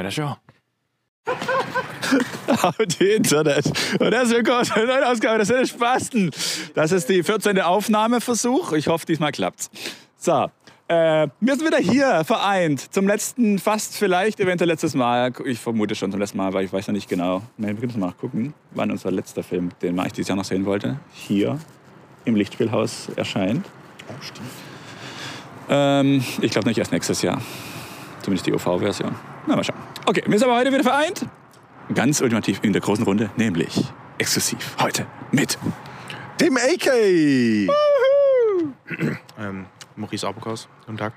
Mit der Show. die Internet. Und herzlich willkommen zur neuen Ausgabe des Spasten. Das ist die 14. Aufnahmeversuch. Ich hoffe, diesmal klappt's. So, äh, wir sind wieder hier vereint. Zum letzten, fast vielleicht, eventuell letztes Mal. Ich vermute schon zum letzten Mal, weil ich weiß ja nicht genau. Wir können mal gucken, wann unser letzter Film, den ich dieses Jahr noch sehen wollte, hier im Lichtspielhaus erscheint. Oh, stimmt. Ähm, ich glaube nicht erst nächstes Jahr. Zumindest die OV-Version. Na, mal schauen. Okay, wir sind aber heute wieder vereint. Ganz ultimativ in der großen Runde, nämlich exklusiv heute mit Dem AK! Ähm, Maurice Apokas, guten Tag.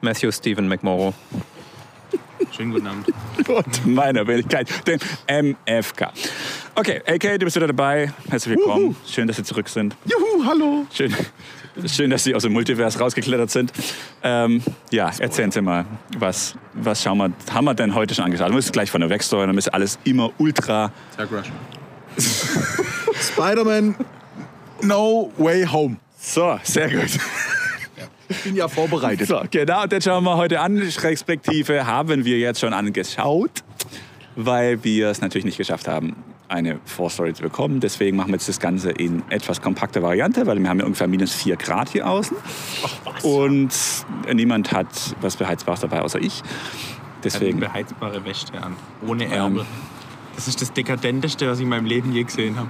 Matthew Stephen McMorrow. Schönen guten Abend. und meiner Wenigkeit, dem MFK. Okay, AK, du bist wieder dabei. Herzlich willkommen. Schön, dass Sie zurück sind. Juhu, hallo! Schön, schön dass Sie aus dem Multiverse rausgeklettert sind. Ähm, ja, erzählen Sie mal, was, was schauen wir, haben wir denn heute schon angeschaut? Wir müssen gleich von der Wegstory, dann ist alles immer ultra. Tag Rush. Spider-Man No Way Home. So, sehr gut. Ich bin ja vorbereitet. So, genau, und den schauen wir heute an. Respektive haben wir jetzt schon angeschaut, weil wir es natürlich nicht geschafft haben, eine Vorstory zu bekommen. Deswegen machen wir jetzt das Ganze in etwas kompakter Variante, weil wir haben ja ungefähr minus 4 Grad hier außen. Und niemand hat was Beheizbares dabei, außer ich. Eine Deswegen. beheizbare Wäsche an. Ohne Ärmel. Das ist das Dekadenteste, was ich in meinem Leben je gesehen habe.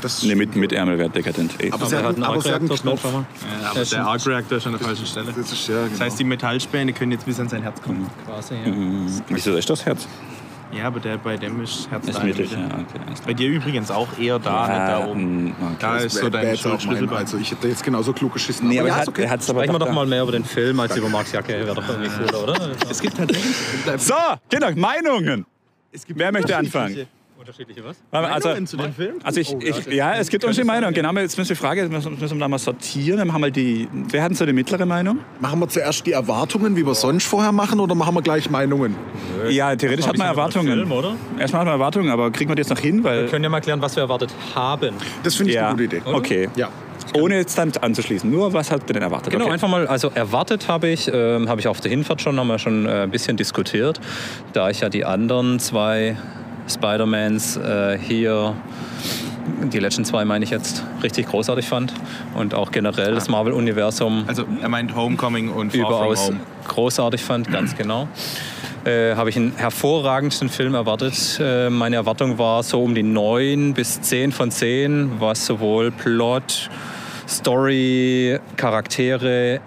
Das Ne, mit, mit Ärmel wäre dekadent. Eh. aber hat, aber sie hat einen Knopf. Ja, aber der Arc Reactor ist an der falschen Stelle. Das ist ja, genau. Das heißt, die Metallspäne können jetzt bis an sein Herz kommen. Quasi, ja. Mhm. Wieso ist das Herz? Ja, aber der bei dem ist Herz Ist mittig, ja, okay. Bei dir übrigens auch eher da, nicht da oben. mm, okay. Da ist so dein Schlüsselbein. also ich hätte jetzt genauso klug geschissen. Nee, aber ja, hat, er hat's aber Sprechen wir doch mal mehr über den Film als über Marks Jacke. Wäre doch irgendwie cooler, oder? Es gibt tatsächlich. So, genau, Meinungen. Es gibt Wer möchte anfangen? Unterschiedliche was? Also, Meinungen zu dem Film? also ich, Oh, ich, ja, ja, es gibt unterschiedliche Meinungen. Genau, jetzt müssen wir die Frage, müssen, müssen wir da mal sortieren. Dann haben wir die, wer hat denn so eine mittlere Meinung? Machen wir zuerst die Erwartungen, wie wir sonst vorher machen, oder machen wir gleich Meinungen? Ja, theoretisch hat man Erwartungen. Film, oder? Erstmal hat man Erwartungen, aber kriegen wir das noch hin? Wir Weil, können ja mal klären, was wir erwartet haben. Das finde ich ja, eine gute Idee. okay. Ja. Ohne jetzt dann anzuschließen. Nur, was habt ihr denn erwartet? Genau, okay. einfach mal, also erwartet habe ich, ähm, habe ich auf der Hinfahrt schon, haben wir schon äh, ein bisschen diskutiert, da ich ja die anderen zwei Spider-Mans äh, hier, die letzten zwei meine ich jetzt, richtig großartig fand und auch generell das Marvel-Universum Also er meint Homecoming und Far überaus From Home. großartig fand, ganz genau. Äh, habe ich einen hervorragendsten Film erwartet. Äh, meine Erwartung war so um die 9 bis 10 von 10, was sowohl Plot, Story, Charaktere,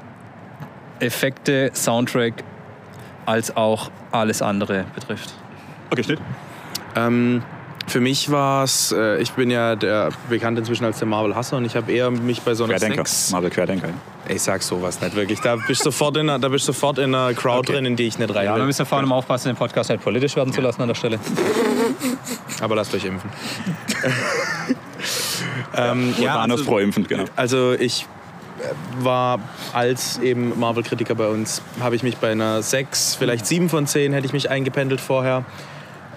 Effekte, Soundtrack als auch alles andere betrifft. Okay, Schnitt. Ähm, für mich war es, äh, ich bin ja der bekannt inzwischen als der Marvel-Hasser und ich habe eher mich bei so einer Querdenker. Sex... Marvel Querdenker. Ich sag sowas nicht wirklich. Da bist du sofort in einer, da bist du sofort in einer Crowd Okay. drin, in die ich nicht rein Ja, will. wir müssen vor allem aufpassen, den Podcast nicht politisch werden zu lassen an der Stelle. Aber lasst euch impfen. ähm, Ja, ja, also, pro impfend, genau. also ich äh, war als eben Marvel-Kritiker bei uns, habe ich mich bei einer 6, vielleicht 7 von 10 hätte ich mich eingependelt vorher.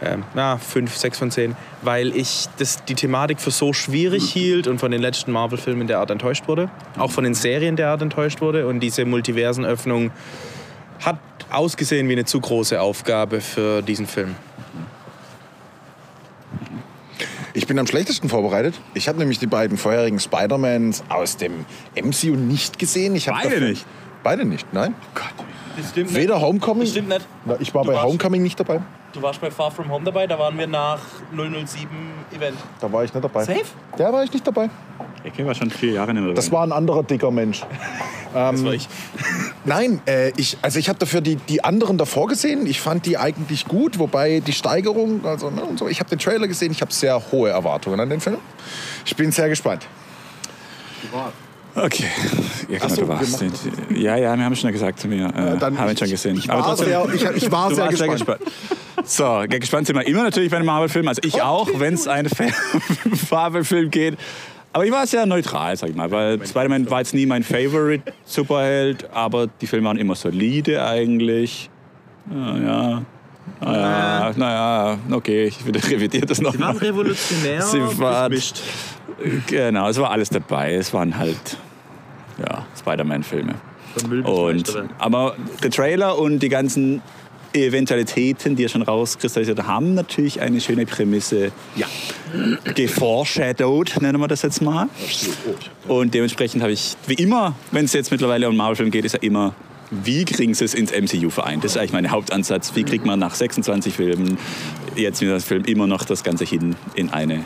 Ähm, na, 5, 6 von 10, weil ich das, die Thematik für so schwierig hielt und von den letzten Marvel-Filmen der Art enttäuscht wurde. Auch von den Serien der Art enttäuscht wurde. Und diese Multiversenöffnung hat ausgesehen wie eine zu große Aufgabe für diesen Film. Ich bin am schlechtesten vorbereitet. Ich habe nämlich die beiden vorherigen Spider-Mans aus dem MCU nicht gesehen. Ich Beide davon- nicht? Beide nicht, nein. Das stimmt Weder Homecoming. Das stimmt nicht. Na, Ich war Du bei Homecoming nicht dabei. Du warst bei Far From Home dabei, da waren wir nach 007 Event. Da war ich nicht dabei. Safe? Da war ich nicht dabei. Okay, war schon vier Jahre in der Das war ein anderer dicker Mensch. Das war ich. Nein, äh, ich, also ich habe dafür die, die anderen davor gesehen. Ich fand die eigentlich gut, wobei die Steigerung, also ne, und so. Ich habe den Trailer gesehen. Ich habe sehr hohe Erwartungen an den Film. Ich bin sehr gespannt. Okay. Ja, genau, so, du warst. Ja, ja, wir haben schon gesagt zu mir. Äh, dann haben wir ich- schon gesehen. Ich war trotzdem- sehr, ich, ich war sehr warst gespannt. So, gespannt sind wir immer natürlich bei einem Marvel-Film. Also ich auch, wenn es einen Marvel-Film geht. Aber ich war sehr neutral, sag ich mal, weil Spider-Man war jetzt nie mein Favorite Superheld, aber die Filme waren immer solide eigentlich. Ja, ja. Naja, naja, okay, ich revidiere das Die waren nochmal. revolutionär Sie waren-. Genau, es war alles dabei. Es waren halt ja, Spider-Man-Filme. Und, aber der Trailer und die ganzen Eventualitäten, die er schon rauskristallisiert, haben natürlich eine schöne Prämisse ja, geforeshadowed, nennen wir das jetzt mal. Und dementsprechend habe ich, wie immer, wenn es jetzt mittlerweile um Marvel-Film geht, ist ja immer, wie kriegen sie es ins MCU vereint? Das ist eigentlich mein Hauptansatz. Wie kriegt man nach 26 Filmen, jetzt mit das Film, immer noch das Ganze hin in eine,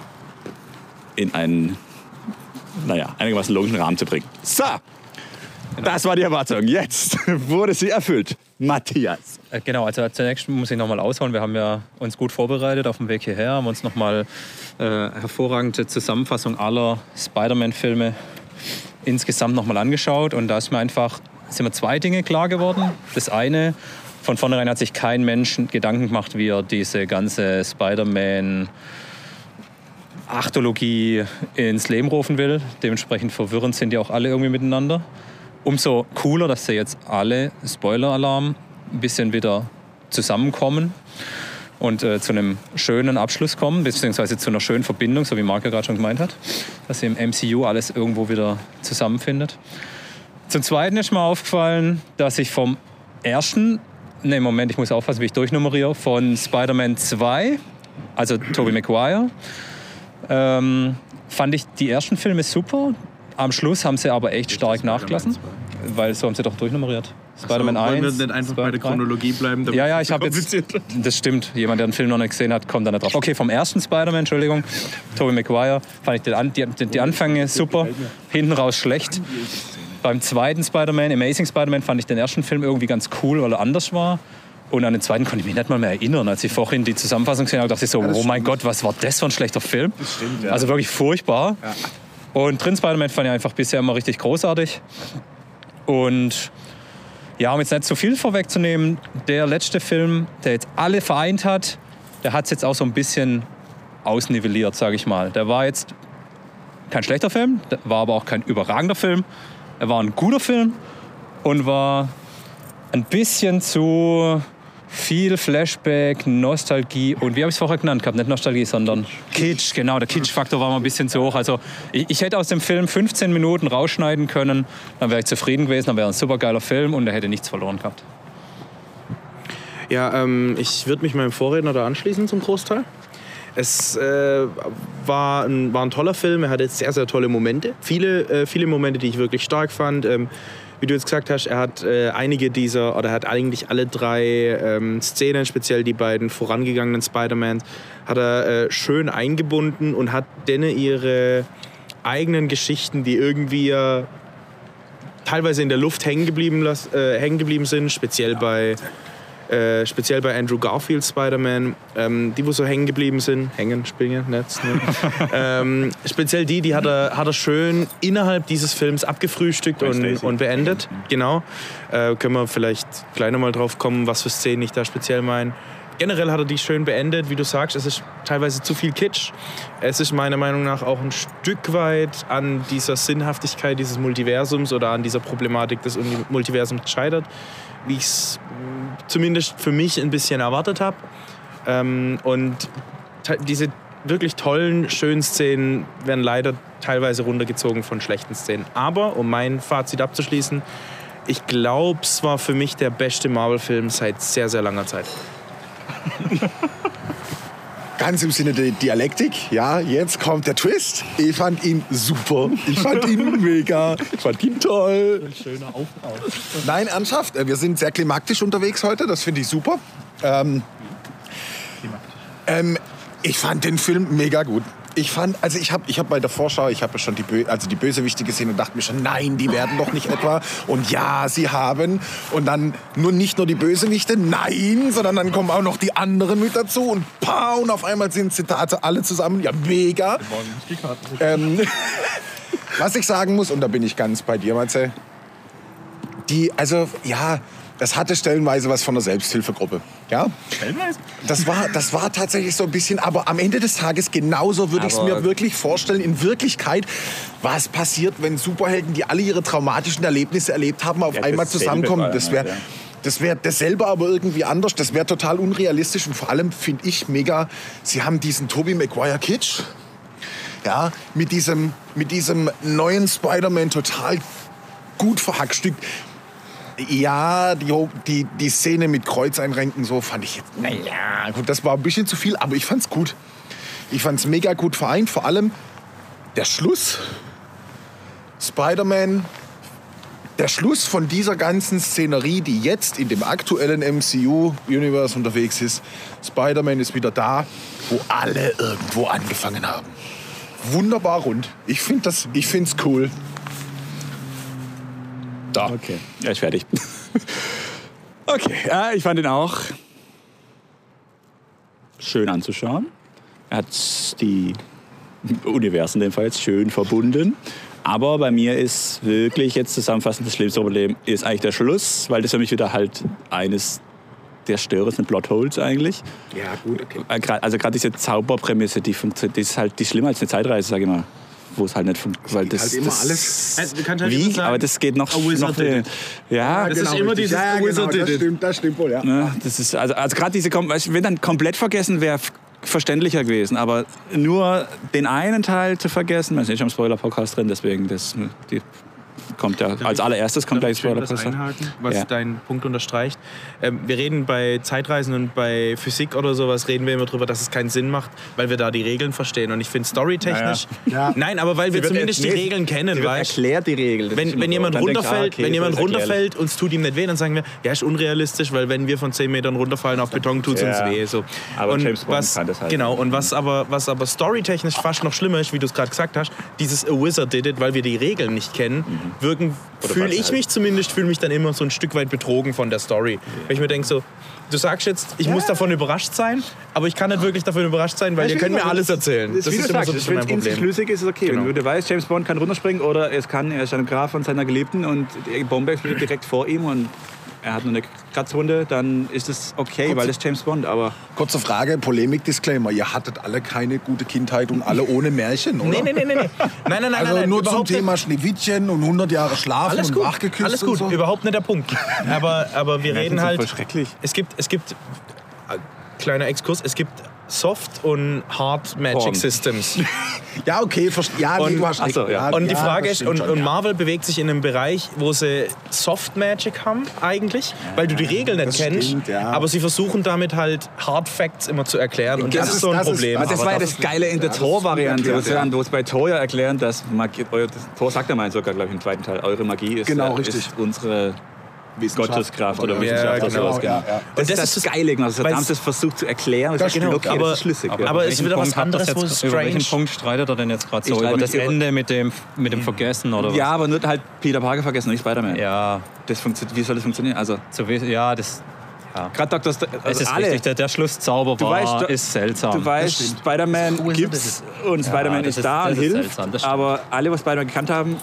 in einen, naja, einigermaßen logischen Rahmen zu bringen. So, das war die Erwartung. Jetzt wurde sie erfüllt. Matthias. Äh, Genau, also zunächst muss ich nochmal ausholen. Wir haben ja uns gut vorbereitet auf dem Weg hierher, haben uns nochmal äh, hervorragende Zusammenfassung aller Spider-Man-Filme insgesamt nochmal angeschaut. Und da ist mir einfach, sind mir zwei Dinge klar geworden. Das eine, von vornherein hat sich kein Mensch Gedanken gemacht, wie er diese ganze Spider-Man Achtologie ins Leben rufen will. Dementsprechend verwirrend sind die auch alle irgendwie miteinander. Umso cooler, dass sie jetzt alle, Spoiler-Alarm, ein bisschen wieder zusammenkommen und äh, zu einem schönen Abschluss kommen, beziehungsweise zu einer schönen Verbindung, so wie Marc ja gerade schon gemeint hat, dass sie im MCU alles irgendwo wieder zusammenfindet. Zum Zweiten ist mir aufgefallen, dass ich vom ersten, ne Moment, ich muss aufpassen, wie ich durchnummeriere, von Spider-Man 2, also Tobey Maguire, ähm, fand ich die ersten Filme super. Am Schluss haben sie aber echt stark nachgelassen, weil so haben sie doch durchnummeriert. Spider-Man 1. Wollen wir nicht einfach bei der Spider-Man 3. Chronologie bleiben? Ja, ja, ich habe jetzt. Das stimmt. Jemand, der den Film noch nicht gesehen hat, kommt da nicht drauf. Okay, vom ersten Spider-Man, Entschuldigung, Tobey Maguire, fand ich die, An- die, die Anfänge super, hinten raus schlecht. Beim zweiten Spider-Man, Amazing Spider-Man, fand ich den ersten Film irgendwie ganz cool, weil er anders war. Und an den zweiten konnte ich mich nicht mal mehr erinnern. Als ich vorhin die Zusammenfassung gesehen habe, dachte ich so, oh mein Gott, was war das für ein schlechter Film? Also wirklich furchtbar. Und drin Spider-Man fand ich einfach bisher immer richtig großartig. Und ja, um jetzt nicht zu viel vorwegzunehmen, der letzte Film, der jetzt alle vereint hat, der hat es jetzt auch so ein bisschen ausnivelliert, sage ich mal. Der war jetzt kein schlechter Film, der war aber auch kein überragender Film. Er war ein guter Film und war ein bisschen zu viel Flashback, Nostalgie und wie habe ich es vorher genannt gehabt? Nicht Nostalgie, sondern Kitsch. Genau, der Kitsch-Faktor war mal ein bisschen zu hoch. Also ich, ich hätte aus dem Film 15 Minuten rausschneiden können, dann wäre ich zufrieden gewesen, dann wäre ein supergeiler Film und er hätte nichts verloren gehabt. Ja, ähm, ich würde mich meinem Vorredner da anschließen zum Großteil. Es äh, war, ein, war ein toller Film, er hatte sehr, sehr tolle Momente. Viele, äh, viele Momente, die ich wirklich stark fand. Ähm, wie du jetzt gesagt hast, er hat äh, einige dieser, oder er hat eigentlich alle drei ähm, Szenen, speziell die beiden vorangegangenen Spider-Mans, hat er äh, schön eingebunden und hat denen ihre eigenen Geschichten, die irgendwie äh, teilweise in der Luft hängen geblieben, äh, hängen geblieben sind, speziell bei äh, speziell bei Andrew Garfield Spider-Man, ähm, die wo so hängen geblieben sind, hängen, springen, Netz, ne? ähm, speziell die, die hat er, hat er schön innerhalb dieses Films abgefrühstückt und, und beendet. Genau. Äh, können wir vielleicht gleich nochmal drauf kommen, was für Szenen ich da speziell meine. Generell hat er die schön beendet, wie du sagst. Es ist teilweise zu viel Kitsch. Es ist meiner Meinung nach auch ein Stück weit an dieser Sinnhaftigkeit dieses Multiversums oder an dieser Problematik des Multiversums gescheitert, wie ich es zumindest für mich ein bisschen erwartet habe. Ähm, und diese wirklich tollen, schönen Szenen werden leider teilweise runtergezogen von schlechten Szenen. Aber, um mein Fazit abzuschließen, ich glaube, es war für mich der beste Marvel-Film seit sehr, sehr langer Zeit. Ganz im Sinne der Dialektik, ja, jetzt kommt der Twist. Ich fand ihn super. Ich fand ihn mega. Ich fand ihn toll. Ein schöner Aufbau. Nein, ernsthaft. äh, Wir sind sehr klimaktisch unterwegs heute. Das finde ich super. Ähm, ähm, ich fand den Film mega gut. Ich fand, also ich habe ich hab bei der Vorschau, ich habe schon die, Bö also die Bösewichte gesehen und dachte mir schon, nein, die werden doch nicht etwa. Und ja, sie haben. Und dann nur nicht nur die Bösewichte, nein, sondern dann kommen auch noch die anderen mit dazu. Und pa, und auf einmal sind Zitate alle zusammen. Ja, mega. Ähm, was ich sagen muss, und da bin ich ganz bei dir, Matze, die, also ja, das hatte stellenweise was von einer Selbsthilfegruppe. Ja? Stellenweise? Das war, das war tatsächlich so ein bisschen, aber am Ende des Tages genauso würde ich es mir wirklich vorstellen. In Wirklichkeit, was passiert, wenn Superhelden, die alle ihre traumatischen Erlebnisse erlebt haben, auf Ja, einmal zusammenkommen? Das wäre das wäre dasselbe, aber irgendwie anders. Das wäre total unrealistisch und vor allem finde ich mega, sie haben diesen Tobey Maguire Kitsch, ja, mit diesem, mit diesem neuen Spider-Man total gut verhackstückt Ja, die, die, die Szene mit Kreuzeinrenken so fand ich jetzt, naja, gut, das war ein bisschen zu viel, aber ich fand's gut. Ich fand's mega gut vereint, vor allem der Schluss. Spider-Man, der Schluss von dieser ganzen Szenerie, die jetzt in dem aktuellen MCU-Universe unterwegs ist. Spider-Man ist wieder da, wo alle irgendwo angefangen haben. Wunderbar rund. Ich finde das, ich find's cool. Da. Okay, ja, ich fertig. okay, ja, ich fand ihn auch schön anzuschauen. Er hat die Universen in dem Fall jetzt schön verbunden. Aber bei mir ist wirklich jetzt zusammenfassend das schlimmste Problem ist eigentlich der Schluss, weil das für mich wieder halt eines der störendsten Plotholes eigentlich. Ja, gut, okay. Äh, Also gerade diese Zauberprämisse, die funktioniert, die ist halt die ist schlimmer als eine Zeitreise, sage ich mal. Wo es halt nicht funktioniert. Weil das, halt immer das, alles- Also, halt Wie? sagen, Aber das geht noch, noch it. Ja, Das ist immer dieses ja, ja, genau, das stimmt, das stimmt wohl, ja. Ne? Das ist, also, also gerade diese, wenn dann komplett vergessen wäre, verständlicher gewesen. Aber nur den einen Teil zu vergessen, wir sind nicht am Spoiler-Podcast drin, deswegen das, die kommt ja als allererstes kommt gleich ich schön das einhaken, was Ja. deinen Punkt unterstreicht? Ähm, wir reden bei Zeitreisen und bei Physik oder sowas, reden wir immer drüber, dass es keinen Sinn macht, weil wir da die Regeln verstehen. Und ich finde storytechnisch... Ja. Nein, aber weil wir zumindest die Regeln kennen, weißt erklärt die Regel. Das ist wenn, wenn jemand ah, runterfällt, okay, wenn jemand runterfällt und es tut ihm nicht weh, dann sagen wir, ja, ist unrealistisch, weil wenn wir von 10 Metern runterfallen auf Beton, tut es Ja. uns weh. So. Aber und James Bond was, kann das halt. Genau, und was aber, was aber storytechnisch fast noch schlimmer ist, wie du es gerade gesagt hast, dieses A Wizard did it, weil wir die Regeln nicht kennen, Mhm. Oder fühle ich halt. mich zumindest, fühle mich dann immer so ein Stück weit betrogen von der Story. Wenn ich mir denke so, du sagst jetzt, ich muss davon überrascht sein, aber ich kann nicht wirklich davon überrascht sein, weil ihr könnt mir alles erzählen. Das, ist, wie du immer sagst, so ein bisschen wenn es mein in sich schlüssig ist, ist okay. Genau. Wenn du weißt, James Bond kann runterspringen oder es kann, er ist ein Graf von seiner Geliebten und die Bombe explodiert direkt vor ihm und er hat nur eine Kratzwunde, dann ist es okay, weil es James Bond, aber Kurze Frage, Polemik-Disclaimer. Ihr hattet alle keine gute Kindheit und alle ohne Märchen, oder? Nee, nee, nee, nee. Nein, nein, nein, Also nein, nein, nur zum. Thema Schneewittchen und 100 Jahre Schlafen Alles und gut, wachgeküsst alles gut, und so. überhaupt nicht der Punkt. Aber, aber wir reden halt. voll schrecklich. Es gibt, es gibt äh, kleiner Exkurs. Es gibt Soft und Hard Magic Porn. Systems. Ja, okay, verste- ja, nee, Und- du hast Ach so, recht. ja. Und die ja, Frage das ist, und, schon, und ja. Marvel bewegt sich in einem Bereich, wo sie Soft Magic haben, eigentlich, weil du die Regeln nicht das kennst. stimmt, ja. Aber sie versuchen damit halt Hard Facts immer zu erklären. Und das, Das ist ist- so ein das ist- Problem. Aber das war ja das das ist- Geile in der ja, ist Tor-Variante, wo sie bei Tor ja erklären, dass Magie, euer, das Tor sagt er mal sogar, glaube ich, im zweiten Teil, eure Magie ist, Genau, äh, richtig. ist unsere. Gotteskraft oder Ja, Wissenschaft oder genau, sowas. Genau. ja, ja. Das, das das, ist das- Geile, genau. Also, sie haben das versucht zu erklären. Das dachte, stimmt, okay, aber- das ist schlüssig. aber- ja. aber es ist wieder was Punkt hat das anderes, wo jetzt, über welchen Punkt streitet er denn jetzt gerade Ich so? Über das über- Ende mit dem, mit dem Vergessen oder was? ja, aber nur halt Peter Parker vergessen, nicht Spider-Man. Ja, Das funktioniert, wie soll das funktionieren? Also, so ja das gerade Dr. St es also ist alle, richtig. Der, der Schlusszauber Du war, weißt, du- ist seltsam. Du weißt. Spider-Man gibt's und Spider-Man das ist ist- da das und ist hilft. das aber alle, was Spider-Man gekannt haben,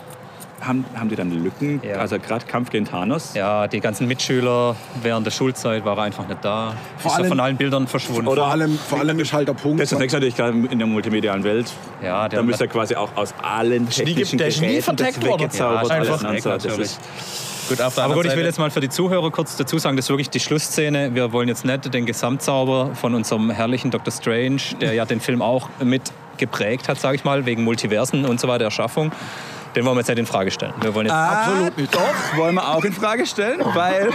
haben, haben die dann Lücken. Ja. Also gerade Kampf gegen Thanos. Ja, die ganzen Mitschüler während der Schulzeit war er einfach nicht da. Vor ist er allem- von allen Bildern verschwunden. Vor allem, vor allem ist halt der Punkt. Das ist das nächste natürlich gerade in der multimedialen Welt. ja, der Da müsst ihr quasi auch aus allen technischen der ist nie Geräten verteckt das worden. weggezaubert. Ja, alles weg, natürlich. ist, Gut, auf der Aber gut, ich will jetzt mal für die Zuhörer kurz dazu sagen, das ist wirklich die Schlussszene. Wir wollen jetzt nicht den Gesamtzauber von unserem herrlichen Dr. Strange, der ja den Film auch mit geprägt hat, sage ich mal, wegen Multiversen und so weiter, Erschaffung. Den wollen wir jetzt nicht in Frage stellen. Wir wollen jetzt Absolut nicht. Doch, wollen wir auch in Frage stellen, weil.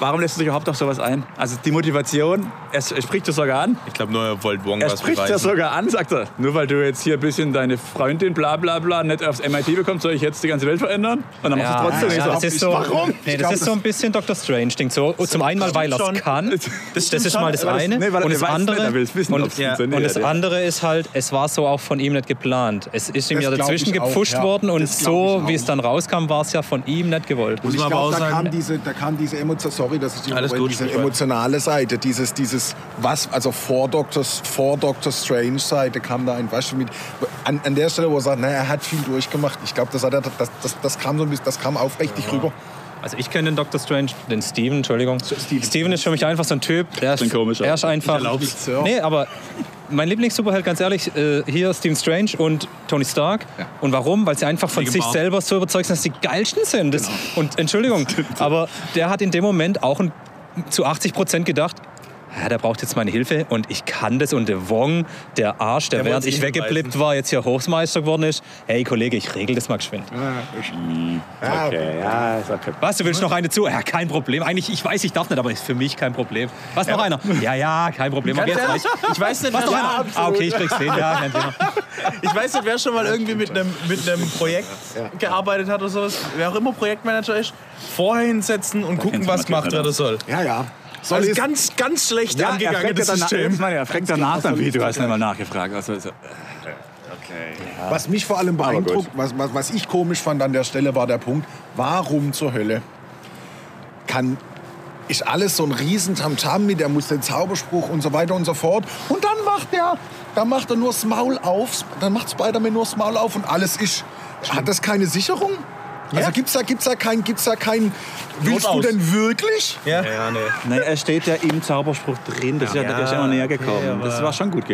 Warum lässt du sich überhaupt auf sowas ein? Also die Motivation, er, er spricht das sogar an. Ich glaube nur, er wollte Wong Er was spricht das beweisen. sogar an, sagt er. Nur weil du jetzt hier ein bisschen deine Freundin bla bla bla nicht aufs MIT bekommst, soll ich jetzt die ganze Welt verändern? Und dann machst du es trotzdem ja, nicht so. das ist so, Warum? Nee, das glaub, ist so ein bisschen Dr. Strange. Ding so, zum einen mal, weil er es kann. Das, stimmt ist mal das das- eine. nee, weil und er das weiß andere, nicht, wissen, und, ja, und das ja. andere ist halt, es war so auch von ihm nicht geplant. Es ist ihm Das ja dazwischen auch, gepfuscht ja. worden und Das so, wie auch. es dann rauskam, war es ja von ihm nicht gewollt. Und ich glaube, auch da kam diese, da kam diese Emotion, sorry, dass ich die Alles gut, diese emotionale Seite, dieses, dieses, was, also vor Dr. vor Dr. Strange Seite kam da ein, du, mit, an, an der Stelle, wo er sagt, na, er hat viel durchgemacht. Ich glaube, das, hat er- das, das, das kam so ein bisschen, das kam aufrichtig rüber. Also ich kenne den Dr. Strange, den Steven, Entschuldigung. Steven. ist für mich einfach so ein Typ, der ist, Ein komischer. er ist einfach... Nee, aber mein Lieblings-Superheld, ganz ehrlich, äh, hier Stephen Strange und Tony Stark. Und warum? Weil sie einfach von sich selber so überzeugt sind, dass sie die geilsten sind. Das, Und Entschuldigung, aber der hat in dem Moment auch ein, zu 80 Prozent gedacht, ja, der braucht jetzt meine Hilfe und ich kann das. Und der Wong, der Arsch, der, Der während ich weggeblippt war, jetzt hier Hochmeister geworden ist. Hey Kollege, ich regel das mal geschwind. Ja, Okay, ja, ist okay. Was, du willst noch eine zu? Ja, kein Problem. Eigentlich, ich weiß, ich darf nicht, aber ist für mich kein Problem. Was, noch einer? Ja, ja, kein Problem. Aber jetzt reicht. Ich weiß nicht, Was, noch wer, einer? Ah, okay, ich krieg's hin. Ja, kein Thema. ich weiß nicht, wer schon mal irgendwie mit einem, mit einem Projekt gearbeitet hat oder sowas. Wer auch immer Projektmanager ist, vorher hinsetzen und gucken, kennst du was gemacht werden soll. ja. ja. Soll Also ganz, ganz schlecht Ja, angegangen, ja das danach, System. ich meine, er fragt danach dann, wie du hast nicht mal nachgefragt. Also, so. Was mich vor allem beeindruckt, was, was, was ich komisch fand an der Stelle, war der Punkt, warum zur Hölle kann ist alles so ein riesen Tamtam mit, der muss den Zauberspruch und so weiter und so fort. Und dann macht er, dann macht er nur das Maul auf, dann macht Spider-Man nur das Maul auf und alles ist. Hat das keine Sicherung? Also gibt's da, gibt's da kein, gibt's da kein, willst du aus. denn wirklich? Ja. Ja, nee. Nein, er steht ja im Zauberspruch drin. Das ist ja, der ist ja immer näher gekommen. okay, das war schon gut.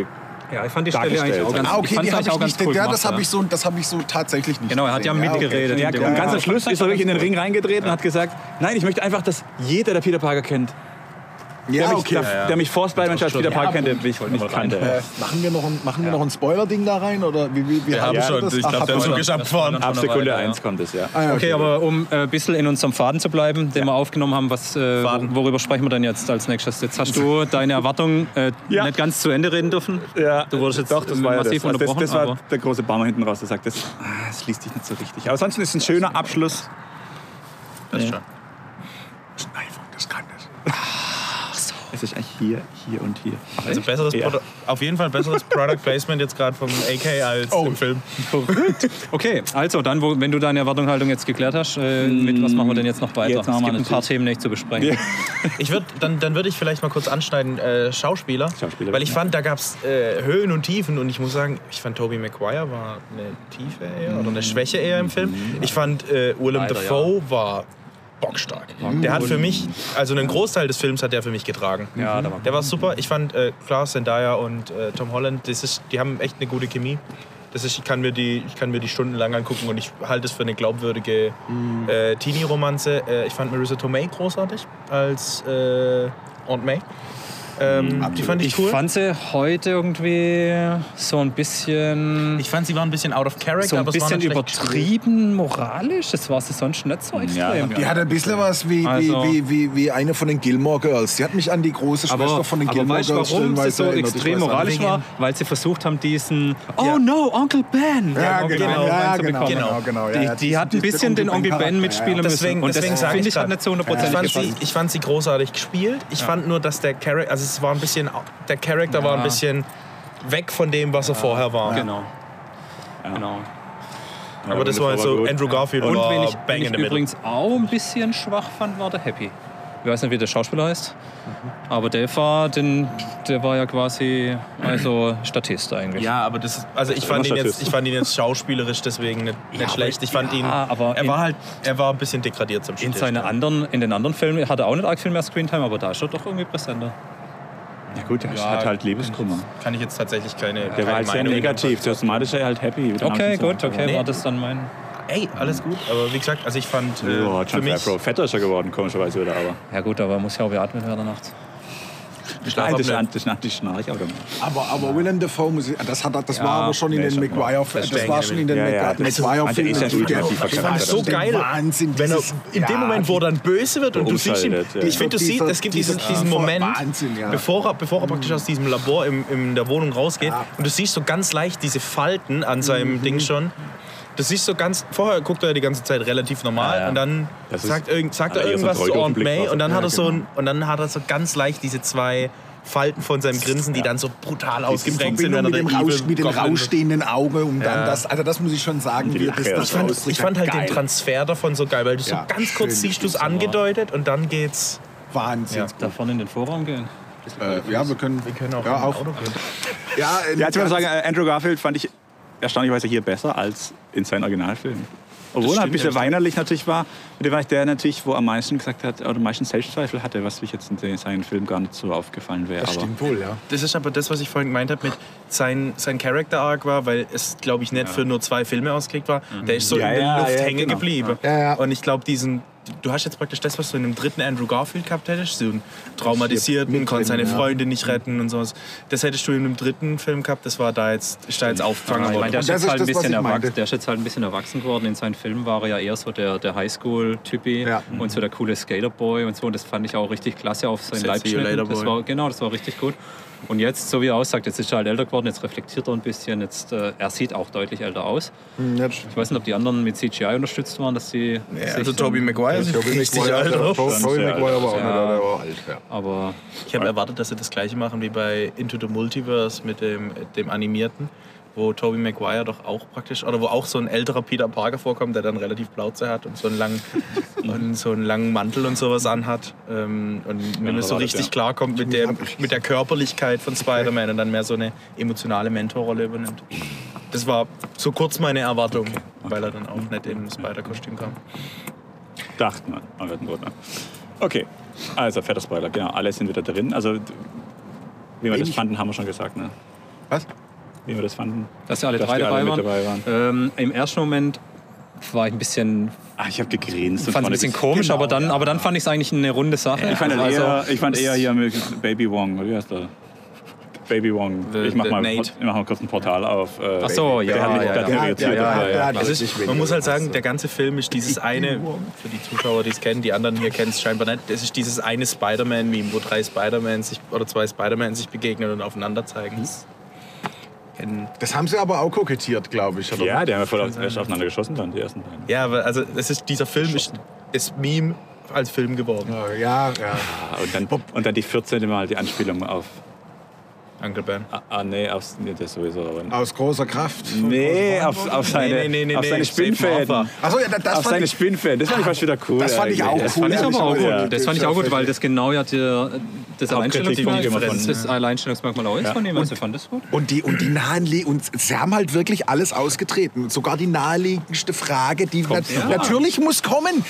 Ja, ich fand die Stelle eigentlich auch ganz- Ah, okay, die ich auch ganz nicht, cool ja, das habe ja. ich, so, das hab ich so tatsächlich nicht Genau, er hat ja mitgeredet. ja, dem und ganz am. Schluss ist er wirklich in den Ring reingetreten und hat gesagt, nein, ich möchte einfach, dass jeder, der Peter Parker kennt, der, Ja, mich, okay. der, der mich vor Spider-Man als Peter Parker kennt, der mich nicht kannte. Äh, machen wir noch ein, machen wir noch ein Spoiler-Ding da rein? Oder wie, wie, wie Wir haben schon, das? ich glaube, der ihr ist schon. schon geschafft fahren. Ab Sekunde weiter, ja. 1 kommt es, ja. Ah, ja, Okay, aber um äh, ein bisschen in unserem Faden zu bleiben, den wir aufgenommen haben, was, äh, worüber sprechen wir denn jetzt als nächstes? Jetzt hast du deine Erwartungen äh, Ja. nicht ganz zu Ende reden dürfen. Ja, Du wurdest jetzt doch, das war massiv Also das, unterbrochen. das war der große Baumer hinten raus, der sagt, das, ah, das liest sich nicht so richtig. Aber ansonsten ist es ein schöner Abschluss. Das schon. iPhone, das kann das. Es ist eigentlich hier, hier und hier. Also besseres Ja. Auf jeden Fall besseres Product Placement jetzt gerade vom AK als Oh. im Film. Okay, also dann, wo, wenn du deine Erwartungshaltung jetzt geklärt hast, äh, mit was machen wir denn jetzt noch weiter? Jetzt es wir gibt ein paar Themen nicht zu besprechen. Ja. Ich würd, dann dann würde ich vielleicht mal kurz anschneiden, äh, Schauspieler. Schauspieler, Weil ich ja. fand, da gab es äh, Höhen und Tiefen und ich muss sagen, ich fand Tobey Maguire war eine Tiefe eher oder eine Schwäche eher im Film. Ich fand äh, Willem Dafoe war bockstark. Der hat für mich, also einen Großteil des Films hat der für mich getragen. Ja, da war Der war super. Ich fand, äh, klar, Zendaya und äh, Tom Holland, das ist, die haben echt eine gute Chemie. Das ist, ich, kann mir die, ich kann mir die stundenlang angucken und ich halte es für eine glaubwürdige äh, Teenie-Romanze. Äh, ich fand Marissa Tomei großartig als äh, Aunt May. Ähm, die fand ich Ich cool. fand sie heute irgendwie so ein bisschen, ich fand, sie war ein bisschen out of character, so ein aber es war bisschen übertrieben moralisch. Das war sie sonst nicht so extrem. Die hat ein bisschen was wie, Also- wie, wie, wie, wie eine von den Gilmore Girls. Die hat mich an die große Schwester Aber, von den aber Gilmore weißt du, Girls warum sie so erinnert. Ich extrem moralisch war? Weil sie versucht haben, diesen Oh Ja. no, Onkel Ben! Ja, Onkel genau, Ben ja, genau, Genau. genau, ja, Die, ja, die hat ein bisschen den Onkel Ben mitspielen ja. müssen. Deswegen- und deswegen sag finde ich ich hat nicht so Ich hundertprozentig fand, sie, gepasst. ich fand sie großartig gespielt. Ich fand nur, dass der Charakter, also es war ein bisschen, der Charakter war ein bisschen weg von dem, was er vorher war. Genau. genau. Aber das war so, Andrew Garfield Und war wen ich, bang wen in ich the middle. übrigens auch ein bisschen schwach fand, war der Happy. Ich weiß nicht, wie der Schauspieler heißt. Aber der war, den, der war ja quasi also Statist eigentlich. Ja, aber das also ich fand, ihn jetzt, ich fand ihn jetzt schauspielerisch deswegen nicht, nicht schlecht. Ich fand ihn, aber er in- war halt, er war ein bisschen degradiert zum In, Schluss. seine anderen, in den anderen Filmen hat er auch nicht arg viel mehr Screentime, aber da ist er doch irgendwie präsenter. Ja gut, der Ja, hat halt Liebeskummer. Kann ich jetzt tatsächlich keine, Der keine war halt sehr negativ. Zuerst mal ist er halt happy. Okay, er- gut, okay, Nee. war das dann mein. Ey, alles gut. Aber wie gesagt, also ich fand äh, Ja, für John mich... Favreau. Fetter ist er geworden, komischerweise wieder. Aber Ja gut, aber muss ja auch beatmet werden nachts. Nein, das das ein Schnarchautomat. Aber, aber Willem Dafoe, muss ich, das, hat, das war aber schon in den schon. Maguire, Das das, war schon in den Ja, ja, das- ja ultimativer ich fand das so geil, Wahnsinn. Wenn er, in dem ja, Moment, wo er dann böse wird und du siehst ihn, ja. ich finde, du siehst, es gibt diesen, diesen Moment, ja. bevor, er, bevor er praktisch aus diesem Labor im, in der Wohnung rausgeht und du siehst so ganz leicht diese Falten an Mhm. seinem Ding schon. Du siehst so ganz, vorher guckt er die ganze Zeit relativ normal Ja, ja. und dann Das ist- sagt, irgend, sagt er so irgendwas zu Aunt May und dann, Ja, hat er so genau. ein, und dann hat er so ganz leicht diese zwei Falten von seinem Grinsen, die dann so brutal ausgeprägt sind, wenn er mit dem, Rausch, mit dem ist. rausstehenden Auge und dann Ja. das, also das muss ich schon sagen, wie das, das Ich fand, ich fand halt geil. den Transfer davon so geil, weil du so Ja, ganz kurz siehst du es angedeutet und dann geht's. Wahnsinn. Ja. Da vorne in den Vorraum gehen. Äh, ja, wir können, Wir können auch ja, Auto gehen. Ja, äh, ich ganz- sagen, äh, Andrew Garfield fand ich erstaunlicherweise hier besser als in seinen Originalfilmen. Obwohl er ein bisschen ja. weinerlich natürlich war. Und der war ich der natürlich, wo am meisten gesagt hat, oder am meisten Selbstzweifel hatte, was mich jetzt in seinen Filmen gar nicht so aufgefallen wäre. das Aber stimmt wohl, ja. Das ist aber das, was ich vorhin gemeint habe, mit sein, sein Character Arc war, weil es, glaube ich, nicht für nur zwei Filme ausgelegt war. Der ist so Ja, in der ja, Luft ja, hängen genau. geblieben. Ja, ja. Und ich glaube, diesen, du hast jetzt praktisch das, was du in dem dritten Andrew Garfield gehabt hättest, so einen traumatisierten, konnte seine ja. Freunde nicht retten und sowas. Das hättest du in dem dritten Film gehabt, das war da jetzt, ist da jetzt aufgefangen meine, worden. der, ist jetzt halt ein bisschen erwachsen, der ist jetzt halt ein bisschen erwachsen geworden. In seinen Filmen war er ja eher so der, der Highschool-Typi Ja. und so der coole Skaterboy und so. Und das fand ich auch richtig klasse auf seinen See Leib you later, geschnitten. Das war, genau, das war richtig gut. Und jetzt, so wie er aussagt, jetzt ist er halt älter geworden, jetzt reflektiert er ein bisschen. Jetzt, äh, er sieht auch deutlich älter aus. Hm, Ich weiß nicht, ob die anderen mit CGI unterstützt waren, dass sie. Ja, also so- Tobey Maguire sieht Tobey richtig Maguire, alt der- aus. Tobey Maguire war auch nicht, Ja. war alt. Ja. Aber Ich habe erwartet, dass sie das gleiche machen wie bei Into the Multiverse mit dem, dem animierten, wo Tobey Maguire doch auch praktisch, oder wo auch so ein älterer Peter Parker vorkommt, der dann relativ Plauze hat und so einen langen, und so einen langen Mantel und sowas anhat ähm, und nicht mehr so richtig ja. klarkommt mit der, mit der Körperlichkeit von Spider-Man und dann mehr so eine emotionale Mentorrolle übernimmt. Das war so kurz meine Erwartung, weil er dann auch nicht im Spider-Kostüm kam. Dachte man, man wird ein Wunder. Okay, also fetter Spoiler, genau. Alle sind wieder drin. Also, wie wir das fanden, haben wir schon gesagt. Ne? Was? Wie wir das fanden. dass ja alle Dass drei alle dabei, mit waren. dabei waren. Ähm, Im ersten Moment war ich ein bisschen, Ah, ich habe gegrinst. und fand ein bisschen komisch, Genau, aber, dann, ja. aber dann fand ich es eigentlich eine runde Sache. Ich fand, Also, eher, ich fand eher hier mit Baby Wong. Wie heißt der? Baby Wong. The- ich mach mal, ich mach mal kurz ein Portal auf. Äh, Ach so, der ja, hat mich- ja, der hat ja. mich. Ja, ja, ja- ja, Es das ist, ist man muss halt sagen, der ganze Film ist dieses eine, für die Zuschauer, die es kennen, die anderen hier kennen es scheinbar nicht, es ist dieses eine Spider-Man-Meme, wo drei Spider-Man sich, oder zwei Spider-Man sich begegnen und aufeinander zeigen. Das kennen- Das haben sie aber auch kokettiert, glaube ich. Oder? Ja, die haben ja voll auf, aufeinander geschossen dann, die ersten beiden. Ja, aber also es ist, dieser Film ist das Meme als Film geworden. Ja, ja. Ah, Und dann, und dann die 14. Mal die Anspielung auf. Uncle Ben. Ah, ah nee, aufs, nee, das sowieso. Aber, Aus großer Kraft. nee, auf, auf seine, Nee, nee, nee, auf nee, seine Spinnfäden. Achso, ja, das, auf fand seine ich, Spinnfäden. Das fand ich fast wieder cool. Das fand ich auch. Das fand ich aber auch gut. Das fand ich auch gut, weil das genau ja der, das Alleinstellungsmerkmal Hauptkritikpunkt das Alleinstellungsmerkmal auch ist von ihm. Also fand das gut. Und die, und die nahenlie und sie haben halt wirklich alles ausgetreten. Sogar die naheliegendste Frage, die nat ja. natürlich muss kommen.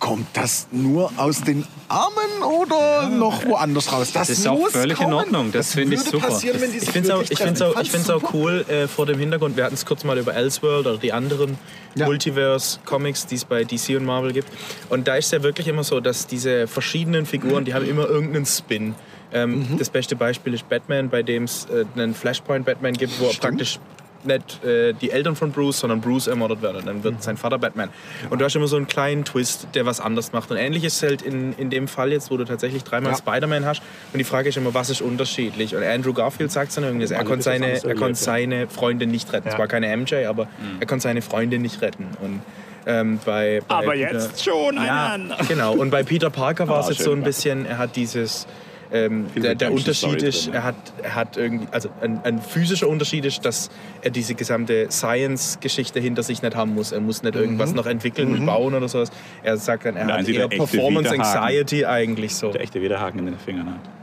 Kommt das nur aus den Armen oder noch woanders raus? Das, Das ist auch völlig in kommen. Ordnung. Das finde ich super. Die Ich finde es auch, ich find's auch, ich find's auch cool äh, vor dem Hintergrund. Wir hatten es kurz mal über Elseworld oder die anderen Ja. Multiverse-Comics, die es bei DC und Marvel gibt. Und da ist es ja wirklich immer so, dass diese verschiedenen Figuren, die haben immer irgendeinen Spin. Ähm, Mhm. Das beste Beispiel ist Batman, bei dem es äh, einen Flashpoint-Batman gibt, wo er praktisch nicht äh, die Eltern von Bruce, sondern Bruce ermordet werden. Dann Mhm. wird sein Vater Batman. Und du hast immer so einen kleinen Twist, der was anders macht. Und ähnlich ist halt in, in dem Fall jetzt, wo du tatsächlich dreimal Ja. Spider-Man hast. Und die Frage ist immer, was ist unterschiedlich? Und Andrew Garfield sagt es dann irgendwie, er konnte seine, er konnte ja. seine Freundin nicht retten. Es war keine MJ, aber er konnte seine Freundin nicht retten. Und ähm, bei, bei Aber Peter- jetzt schon ja, einen. genau. Und bei Peter Parker war es Ah, jetzt schön so ein bisschen, er hat dieses. Ähm, der, der Unterschied ist, drin, er hat, er hat irgendwie, also ein, ein physischer Unterschied ist, dass er diese gesamte Science-Geschichte hinter sich nicht haben muss. Er muss nicht irgendwas noch entwickeln und bauen oder sowas. Er sagt dann, er Der hat eher Performance. Anxiety eigentlich so. Der echte Widerhaken in den Fingern hat.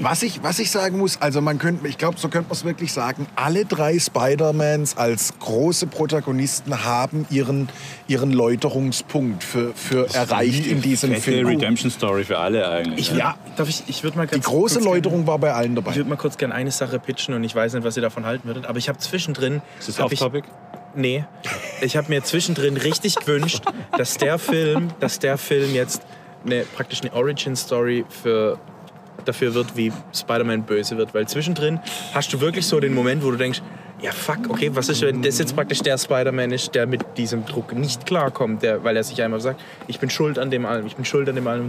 Was ich, was ich sagen muss, also man könnte, ich glaube, so könnte man es wirklich sagen, alle drei Spider-Mans als große Protagonisten haben ihren, ihren Läuterungspunkt für, für erreicht in diesem Film. Redemption Story für alle eigentlich. Ich, ja. darf ich, ich würde mal Die große kurz gern- Läuterung war bei allen dabei. Ich würde mal kurz gerne eine Sache pitchen und ich weiß nicht, was ihr davon halten würdet, aber ich habe zwischendrin. Ist das off-topic? Nee. Ich habe mir zwischendrin richtig gewünscht, dass der Film, dass der Film jetzt eine, praktisch eine Origin-Story für dafür wird, wie Spider-Man böse wird. Weil zwischendrin hast du wirklich so den Moment, wo du denkst, ja fuck, okay, was ist, wenn das jetzt praktisch der Spider-Man ist, der mit diesem Druck nicht klarkommt, der, weil er sich einmal sagt, ich bin schuld an dem allem, ich bin schuld an dem allem.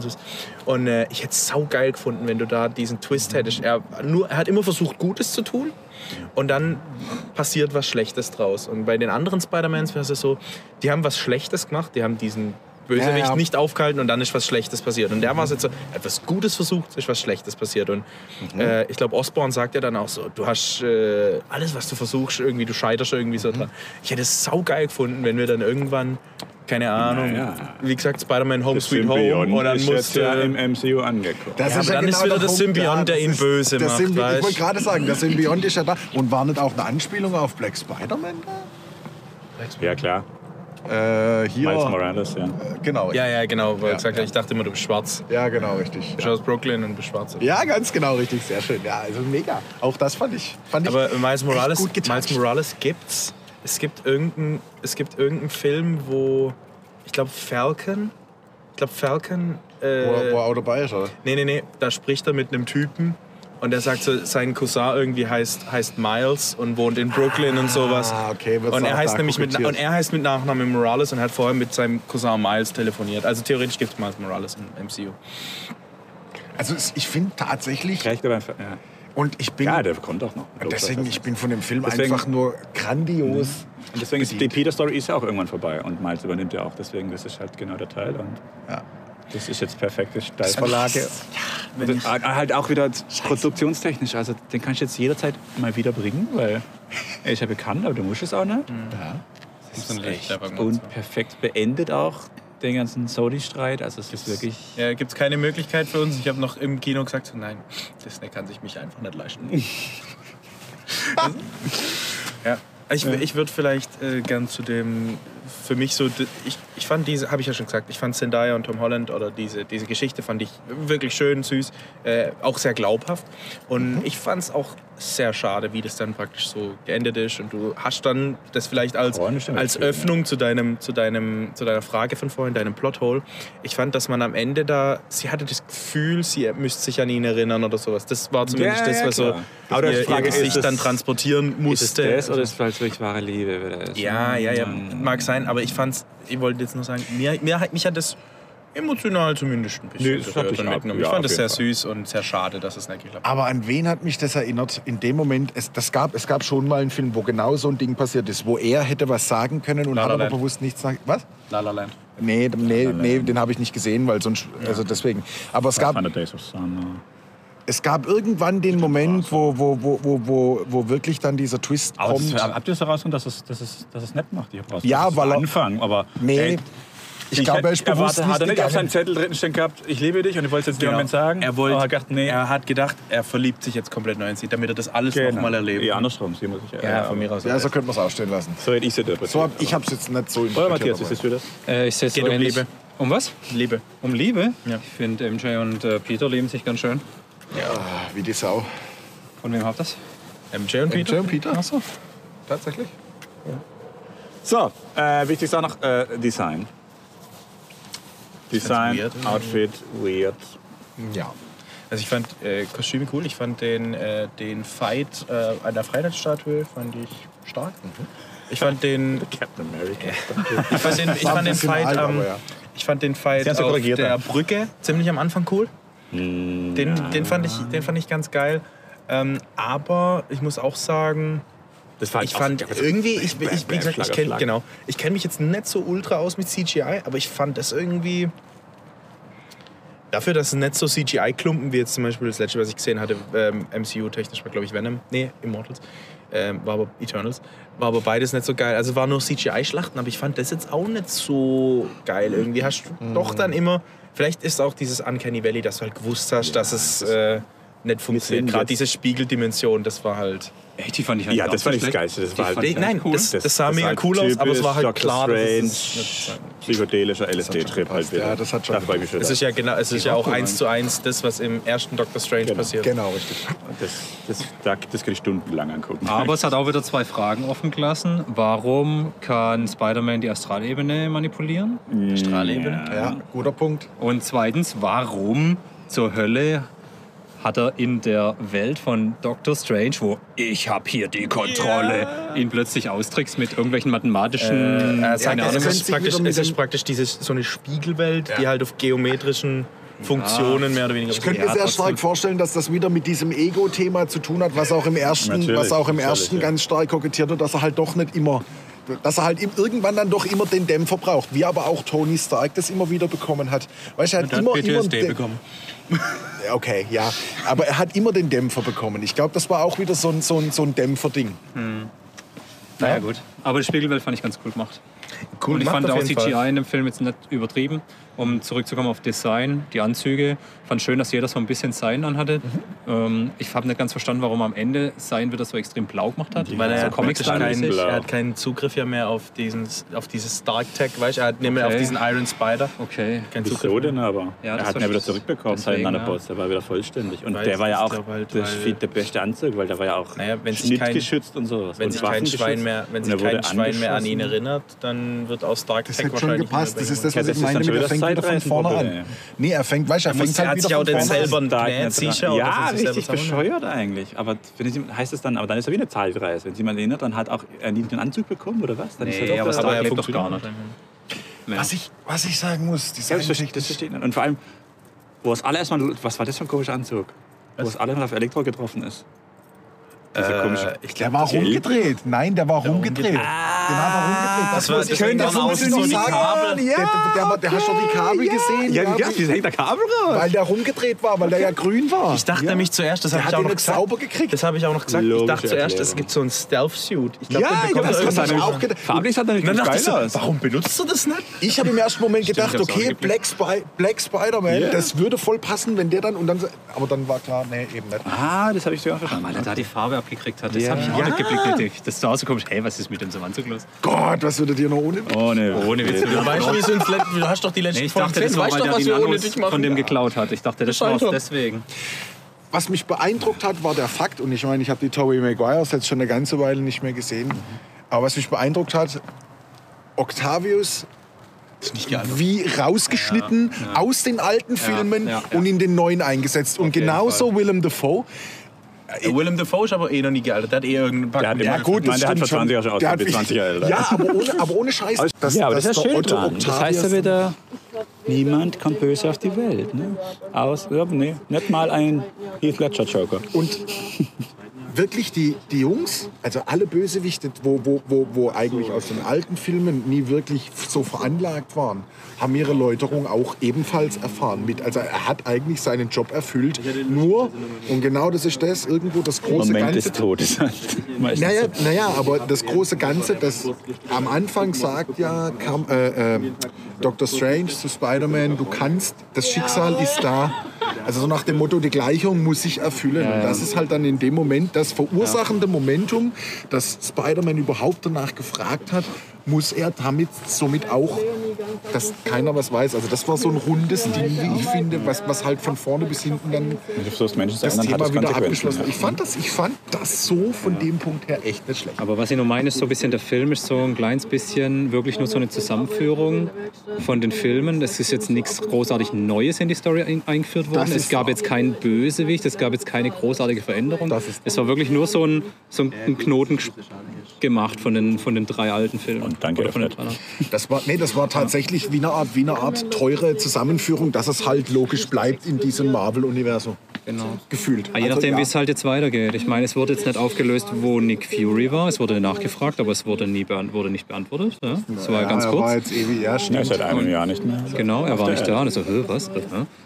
Und, äh, ich hätte es saugeil gefunden, wenn du da diesen Twist hättest. Er, nur, er hat immer versucht, Gutes zu tun und dann passiert was Schlechtes draus. Und bei den anderen Spider-Mans wäre es so, die haben was Schlechtes gemacht, die haben diesen Bösewicht Ja, ja. nicht aufgehalten und dann ist was Schlechtes passiert. Und der war es jetzt so, er hat was Gutes versucht, ist was Schlechtes passiert. Und äh, ich glaube, Osborn sagt ja dann auch so, du hast äh, alles, was du versuchst, irgendwie, du scheiterst irgendwie so dran. Ich hätte es saugeil gefunden, wenn wir dann irgendwann, keine Ahnung, ja. wie gesagt, Spider-Man Home Das Sweet Home Symbiont und dann ist jetzt ja musste... im MCU angekommen. Das Ja, aber dann ist wieder der Symbiont, der ihn ist- böse macht, Symbi weißt? ich wollte gerade sagen, der Symbiont ist ja da. Und war nicht auch eine Anspielung auf Black Spider-Man Ja, klar. Äh, hier. Miles Morales, ja. Ja, Genau. Ja, ja, genau, weil Ja, ich gesagt, ja. ich dachte immer, du bist schwarz. genau, richtig. Du bist aus Brooklyn und bist schwarz. Ja, ganz genau, richtig. Sehr schön. Ja, also mega. Auch das fand ich. Fand ich Aber Miles Morales, gut. Miles Morales gibt's. Es gibt irgendeinen es gibt irgendeinen Film, wo ich glaube Falcon ich glaube Falcon. Wo, er- Äh, wo er auch dabei ist, oder? nee, nee, nee. Da spricht er mit einem Typen. Und der sagt so, sein Cousin irgendwie heißt, heißt Miles und wohnt in Brooklyn und sowas. Ah, okay, wird's Und er auch heißt nämlich mit, und er heißt mit Nachnamen Morales und hat vorher mit seinem Cousin Miles telefoniert. Also theoretisch gibt es Miles Morales im MCU. Also ich finde tatsächlich, Recht, aber ja. und ich bin, ja, der kommt auch noch. deswegen, ich bin von dem Film Deswegen- einfach nur grandios. Und deswegen ist die Peter-Story ist ja auch irgendwann vorbei und Miles übernimmt ja auch. Deswegen, das ist halt genau der Teil. Und Ja. Das ist jetzt perfekte Steilvorlage. Und das- ah, halt auch wieder produktionstechnisch. Also den kannst du jetzt jederzeit mal wieder bringen, weil ist ja bekannt, aber du musst es auch nicht. So ein echt Und perfekt beendet auch den ganzen Sodi-Streit. Also es ist wirklich... Ja, gibt es keine Möglichkeit für uns. Ich habe noch im Kino gesagt, so, nein, Disney kann sich mich einfach nicht leisten. ja. Ich, ich würde vielleicht äh, gern zu dem, für mich so, ich, ich fand diese, habe ich ja schon gesagt, ich fand Zendaya und Tom Holland oder diese, diese Geschichte fand ich wirklich schön, süß, äh, auch sehr glaubhaft. Und ich fand es auch sehr schade, wie das dann praktisch so geendet ist. Und du hast dann das vielleicht als, Oh, als ja. Öffnung zu, deinem, zu, deinem, zu deiner Frage von vorhin, deinem Plothole. Ich fand, dass man am Ende da, sie hatte das Gefühl, sie müsste sich an ihn erinnern oder sowas. Das war zumindest Ja, das, ja, was so ihr, ihr Gesicht ist dann transportieren Ist es musste. das oder ist es vielleicht wirklich wahre Liebe? da ist? ja, ja, ja, mag sein, aber ich fand's, ich wollte jetzt nur sagen, mir, mir, hat- mich hat das emotional zumindest ein bisschen Nee, das hat und mitgenommen. ja, Ich fand es sehr jeden süß und sehr schade, dass es nicht geklappt hat. Aber an wen hat mich das erinnert? In dem Moment, es, das gab, es gab schon mal einen Film, wo genau so ein Ding passiert ist, wo er hätte was sagen können und La hat aber bewusst nichts sagen. Was? La La Land. Nee, nee, nee den habe ich nicht gesehen, weil sonst, also deswegen. Aber es gab, 100 Days of Summer. Es gab irgendwann den Moment, wo, wo, wo, wo, wo, wo wirklich dann dieser Twist Aber kommt. das, habt ihr das herausgefunden, dass es, dass, es, dass es nett macht? Ich hab raus- Ja, weil er- Anfang, aber Nee, ey, ich glaube, er ist bewusst erwartet, hat er nicht nicht auf seinem. Zettel drin stehen gehabt, ich liebe dich und ich wollte es jetzt Moment sagen. Er, wollte, er gedacht, nee, er hat gedacht, er verliebt sich jetzt komplett neu in sie, damit er das alles genau. noch mal erlebt. Ja, andersrum, sie muss ich Ja, von mir aus. Ja, so könnte man es auch stehen lassen. So hätte ich es interpretiert. So ich habe es jetzt nicht so Oder interpretiert, Matthias, aber- wie siehst du das? Äh, ich sehe es so um. Liebe. Um was? Liebe. Um Liebe? Ja. Ich finde, MJ und äh, Peter lieben sich ganz schön. Ah, Wie die Sau. Von wem habt das? MJ und Peter? Peter und Peter? Achso. Tatsächlich? So, äh, wichtig ist auch noch äh, Design. Design, weird. Outfit, weird. Ja. Also ich fand äh, Kostüme cool. Ich fand den, äh, den Fight äh, an der Freiheitsstatue fand ich stark. Ich fand den, Captain America. ich fand den, ich fand den Fight, ja. ich fand den Fight ja auf der. Brücke ziemlich am Anfang cool. Den, den, fand ich, den fand ich ganz geil. Ähm, aber ich muss auch sagen, Das war ich fand irgendwie, ich, ich, wie gesagt, ich kenne genau, ich kenn mich jetzt nicht so ultra aus mit CGI, aber ich fand das irgendwie. Dafür, dass es nicht so CGI-Klumpen wie jetzt zum Beispiel das letzte, was ich gesehen hatte, ähm, MCU-technisch war, glaube ich, Venom. Nee, Immortals. Ähm, war aber Eternals. War aber beides nicht so geil. Also war nur CGI-Schlachten, aber ich fand das jetzt auch nicht so geil. Irgendwie hast du doch dann immer. Vielleicht ist auch dieses Uncanny Valley, dass du halt gewusst hast, dass es äh, nicht funktioniert. Gerade diese Spiegeldimension, das war halt. Echt, die fand ich halt Ja, das nicht fand ich das. Geilste. Das Die war halt Nein, cool. das, das sah mega halt cool aus, aber es war halt Doctor klar, dass Strange, sein psychedelischer LSD-Trip halt wieder. Ja, das hat schon Da freue ich mich schon. Es ist ja genau, es ist ja auch eins zu eins das, was im ersten Doctor Strange passiert. Genau, richtig. das, das, da- das kann ich stundenlang angucken. Aber es hat auch wieder zwei Fragen offen gelassen. Warum kann Spider-Man die Astralebene manipulieren? Strahlebene. Ja, guter Punkt. Und zweitens, warum zur Hölle hat er in der Welt von Doctor Strange, wo ich habe hier die Kontrolle, ihn plötzlich austrickst mit irgendwelchen mathematischen, Äh, keine es, ist praktisch, es ist praktisch dieses, so eine Spiegelwelt, die halt auf geometrischen Funktionen mehr oder weniger Ich könnte Ja, mir sehr trotzdem. stark vorstellen, dass das wieder mit diesem Ego-Thema zu tun hat, was auch im ersten, Natürlich, was auch im ersten ja. ganz stark kokettiert wird, dass er halt doch nicht immer, dass er halt irgendwann dann doch immer den Dämpfer braucht, wie aber auch Tony Stark das immer wieder bekommen hat. Weißt du, er hat immer, immer PTSD den- bekommen. Ja, Okay, ja, aber er hat immer den Dämpfer bekommen. Ich glaube, das war auch wieder so ein, so ein, so ein Dämpferding. Naja, gut. Aber die Spiegelwelt fand ich ganz cool gemacht. Cool Und ich fand auch CGI Fall. in dem Film jetzt nicht übertrieben. Um zurückzukommen auf Design, die Anzüge. Fand schön, dass jeder so ein bisschen Sein anhatte. Ähm, ich habe nicht ganz verstanden, warum am Ende Sein wieder so extrem blau gemacht hat. Weil er so hat praktisch keinen, er hat keinen Zugriff ja mehr auf, diesen, auf dieses Stark Tech, weißt du? Er hat nicht mehr Okay. auf diesen Iron Spider. Okay. Keinen Wieso Zugriff. denn aber? Ja, er das hat ihn ja wieder zurückbekommen, seinen Nanobots. Der war wieder vollständig. Und Weiß, der war ja ich auch halt, das der beste Anzug, weil der war ja auch Naja, wenn sich kein- schnittgeschützt und sowas. Wenn und sich kein. Schwein mehr, wenn sich kein Schwein mehr an ihn erinnert, dann wird aus Star Das Trek hätte schon gepasst. Das ist das, was das ich meine. mit, Er fängt wieder von vorne an. Nee, er fängt, weißt, du, er fängt er halt hat wieder sich auch von den vorne an. selber Da genäht, nicht sicher. dran. oder Ja, er sich richtig selber bescheuert eigentlich. Aber wenn ich, heißt es dann, aber dann ist er wie eine Zeitreise. Wenn sich jemand erinnert, dann hat auch er nie den Anzug bekommen oder was? Dann ist er doch aber er lebt doch gar nicht. Was ich, was ich sagen muss, die Ja, das das ich nicht. Und vor allem, wo es alle erstmal, was war das für ein komischer Anzug? Wo es alle mal auf Elektro getroffen ist. Dieser komische. Äh, ich Der glaub, war das- rumgedreht. Nein, der war rumgedreht. Der war rumgedreht. Das war- muss ich- das hängt das dann muss aus ich so noch die sagen. Kabel. Der, der, der, war- der hast doch die Kabel gesehen. Ja, ja, ja, wie hängt der Kabel raus? weil der rumgedreht war, weil der ja grün war. Ich dachte nämlich zuerst, das Der habe hat ich auch noch gesagt. sauber gekriegt. Das habe ich auch noch gesagt. Logische ich dachte zuerst, es gibt so einen Stealth-Suit. Ich Ja, glaub, den ich bekommt das auch gedacht. Farblich hat er nicht geil aus. warum benutzt du das nicht? Ich habe im ersten Moment gedacht, auch okay. Black, Spider-Man, Ja. das würde voll passen, wenn der dann und dann. Aber dann war klar, nee, eben nicht. Ah, das habe ich sogar verstanden. Weil er da die Farbe abgekriegt hat. Das Ja. habe ich auch nicht geblickt. Richtig. Das sah so komisch. Hey, was ist mit dem Anzug los? Gott, was würdet ihr noch ohne? Ohne, Ohne Witz. Du weißt, uns let- du hast doch die letzten Nee, ich Folgen dachte, das gesehen. war, weißt doch, was wir ohne dich machen. von dem geklaut hat. Ich dachte, das war deswegen. Was mich beeindruckt hat, war der Fakt, und ich meine, ich habe die Tobey Maguires jetzt schon eine ganze Weile nicht mehr gesehen, aber was mich beeindruckt hat, Octavius wie rausgeschnitten aus den alten Filmen ja, ja. und in den neuen eingesetzt. Und genauso Willem Dafoe. Willem Dafoe ist aber eh noch nie gealtert. Der hat eh irgendeinen Der hat Pack. immer- Ja gut, das Nein, der hat vor 20 Jahren schon ausgesehen, hat- wie 20 Jahre älter. Ja, aber ohne, aber ohne Scheiß. Das, ja, aber das ist der ja schön dran. Das heißt ja wieder, niemand kommt böse auf die Welt. Ne? Aus, ja, nee, nicht mal ein Heath Ledger Joker. Und wirklich die, die Jungs, also alle Bösewichte, wo, wo, wo, wo eigentlich aus den alten Filmen nie wirklich so veranlagt waren, haben ihre Läuterung auch ebenfalls erfahren. Mit, also er hat eigentlich seinen Job erfüllt. Nur, und genau das ist das, irgendwo das große Moment Ganze. des Todes. Meistens Naja, naja, aber das große Ganze, das am Anfang sagt ja kam, äh, äh, Dr. Strange zu Spider-Man, du kannst, das Schicksal ist da. Also so nach dem Motto, die Gleichung muss sich erfüllen. Und das ist halt dann in dem Moment das verursachende Momentum, dass Spider-Man überhaupt danach gefragt hat, muss er damit somit auch, dass keiner was weiß. Also das war so ein rundes Ding, wie ich finde, was, was halt von vorne bis hinten dann das hat Thema das wieder abgeschlossen. Ich fand, das, ich fand das so von dem Punkt her echt nicht schlecht. Aber was ich nur meine, ist so ein bisschen, der Film ist so ein kleines bisschen wirklich nur so eine Zusammenführung von den Filmen. Es ist jetzt nichts großartig Neues in die Story ein- eingeführt worden. Das Es gab wahr. jetzt keinen Bösewicht, es gab jetzt keine großartige Veränderung. Das ist Es war wirklich nur so ein, so ein Knoten ges- gemacht von den, von den drei alten Filmen. Fred. drei. Das war, nee, das war tatsächlich wie eine Art, wie eine Art teure Zusammenführung, dass es halt logisch bleibt in diesem Marvel-Universum. Genau. Gefühlt. Ah, je nachdem, Also, wie es halt jetzt weitergeht. Ich meine, es wurde jetzt nicht aufgelöst, wo Nick Fury war. Es wurde nachgefragt, aber es wurde, nie beant wurde nicht beantwortet. Ja? Das war ja, ganz er kurz. war jetzt ewig, ja, Ja, stimmt. seit einem Jahr nicht mehr. Genau, er war nicht da. Und so, was?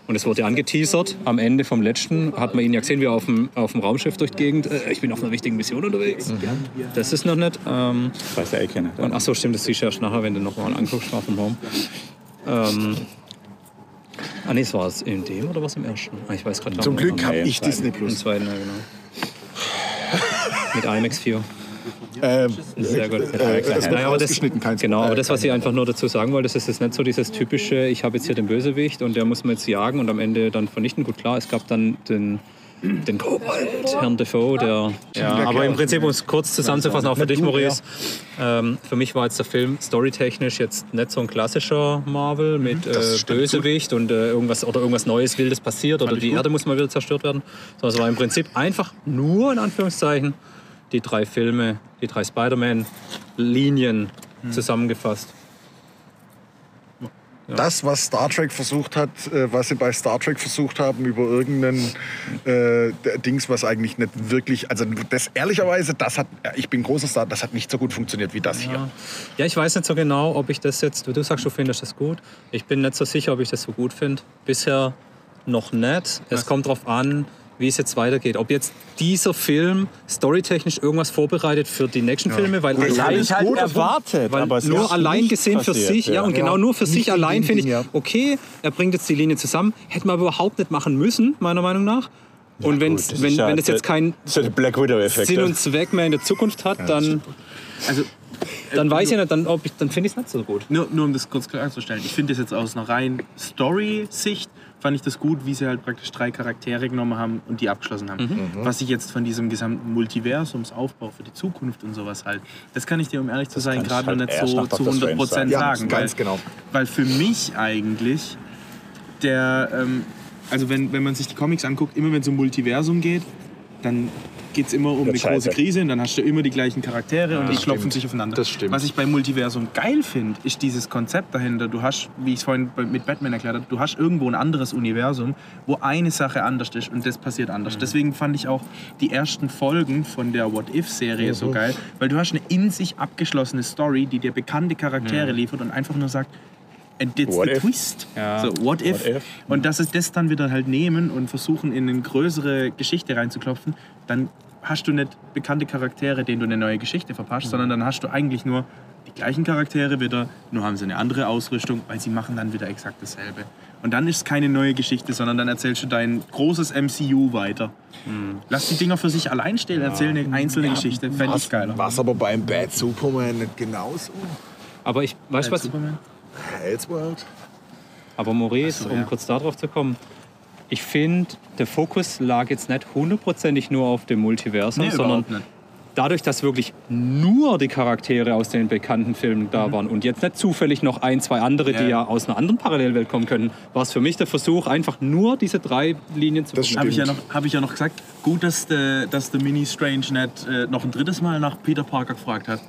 Und es wurde angeteasert. Am Ende vom letzten hat man ihn ja gesehen, wie er auf dem, auf dem Raumschiff durch die Gegend. Äh, ich bin auf einer wichtigen Mission unterwegs. Das ist noch nicht. Ähm, Das weiß der eh keiner. und ach so, stimmt, das siehst du erst nachher, wenn du nochmal anguckst, Far From Home. Ähm, ah, nee, es war es in dem oder was im ersten? Ah, ich weiß gerade Zum. Glück habe ich Disney Im Plus. zweiten, ja, genau. Mit IMAX 4. Ähm, Sehr gut. äh, wird Naja, aber das, genau, aber äh, das, was ich einfach nur dazu sagen wollte, das ist jetzt nicht so dieses typische, ich habe jetzt hier den Bösewicht und der muss man jetzt jagen und am Ende dann vernichten. Gut, klar, es gab dann den, den Kobold, Herrn Defoe, der... Ja, aber im Prinzip, um es kurz zusammenzufassen, auch für dich, Maurice, ähm, für mich war jetzt der Film storytechnisch jetzt nicht so ein klassischer Marvel mit äh, Bösewicht und äh, irgendwas oder irgendwas Neues Wildes passiert oder die Erde muss mal wieder zerstört werden, sondern es war im Prinzip einfach nur, in Anführungszeichen, die drei Filme, die drei Spider-Man-Linien zusammengefasst. Das, was Star Trek versucht hat, äh, was sie bei Star Trek versucht haben, über irgendeinen äh, Dings, was eigentlich nicht wirklich, also das ehrlicherweise, das hat, ich bin großer Star, das hat nicht so gut funktioniert wie das hier. Ja, ich weiß nicht so genau, ob ich das jetzt, du sagst, du findest das gut. Ich bin nicht so sicher, ob ich das so gut finde. Bisher noch nicht. Es kommt darauf an, wie es jetzt weitergeht. Ob jetzt dieser Film storytechnisch irgendwas vorbereitet für die nächsten Filme, weil Das allein, ich halt erwartet. weil aber es nur ist allein gesehen für passiert, sich, ja, und Ja. genau nur für Nicht sich in allein finde ich, ja. okay, er bringt jetzt die Linie zusammen, hätte man aber überhaupt nicht machen müssen, meiner Meinung nach. Und wenn's, Das ist wenn, ja wenn das jetzt kein Das ja. Sinn und Zweck mehr in der Zukunft hat, dann Also dann weiß ich nicht, dann, ob ich, dann finde ich es nicht so gut. Nur, nur um das kurz klarzustellen, ich finde das jetzt aus einer rein Story-Sicht, fand ich das gut, wie sie halt praktisch drei Charaktere genommen haben und die abgeschlossen haben. Mhm. Was ich jetzt von diesem gesamten Multiversumsaufbau für die Zukunft und sowas halt, das kann ich dir, um ehrlich zu sein, kannst gerade halt noch nicht so zu Doctor 100 Strange Prozent sagen. Ja, sagen. ganz weil, genau. Weil für mich eigentlich der, ähm, also wenn, wenn man sich die Comics anguckt, immer wenn es um Multiversum geht, dann geht es immer um eine große. Krise und dann hast du immer die gleichen Charaktere und die das klopfen stimmt. sich aufeinander. Das stimmt. Was ich bei Multiversum geil finde, ist dieses Konzept dahinter. Du hast, wie ich es vorhin mit Batman erklärt habe, du hast irgendwo ein anderes Universum, wo eine Sache anders ist und das passiert anders. Mhm. Deswegen fand ich auch die ersten Folgen von der What-If-Serie Mhm. so geil, weil du hast eine in sich abgeschlossene Story, die dir bekannte Charaktere liefert und einfach nur sagt, And it's What the if? twist. Ja. So, what if? What if? Und dass es das dann wieder halt nehmen und versuchen, in eine größere Geschichte reinzuklopfen, dann hast du nicht bekannte Charaktere, denen du eine neue Geschichte verpasst, sondern dann hast du eigentlich nur die gleichen Charaktere wieder, nur haben sie eine andere Ausrüstung, weil sie machen dann wieder exakt dasselbe. Und dann ist es keine neue Geschichte, sondern dann erzählst du dein großes MCU weiter. Lass die Dinger für sich allein stehen, erzähl eine einzelne Geschichte. Fände ich geiler. Was aber beim Bad Superman nicht genauso? Aber ich, weißt du was, Superman? Elseworld? aber Maurice, so, um ja. kurz darauf zu kommen, ich finde, der Fokus lag jetzt nicht hundertprozentig nur auf dem Multiversum, Nee, sondern. Dadurch, dass wirklich nur die Charaktere aus den bekannten Filmen Mhm. da waren und jetzt nicht zufällig noch ein, zwei andere, die Ja. ja aus einer anderen Parallelwelt kommen können, war es für mich der Versuch, einfach nur diese drei Linien zu Das verknüpfen. Habe ich, ja noch, hab ich ja noch gesagt. Gut, dass der, dass der Mini Strange nicht äh, noch ein drittes Mal nach Peter Parker gefragt hat.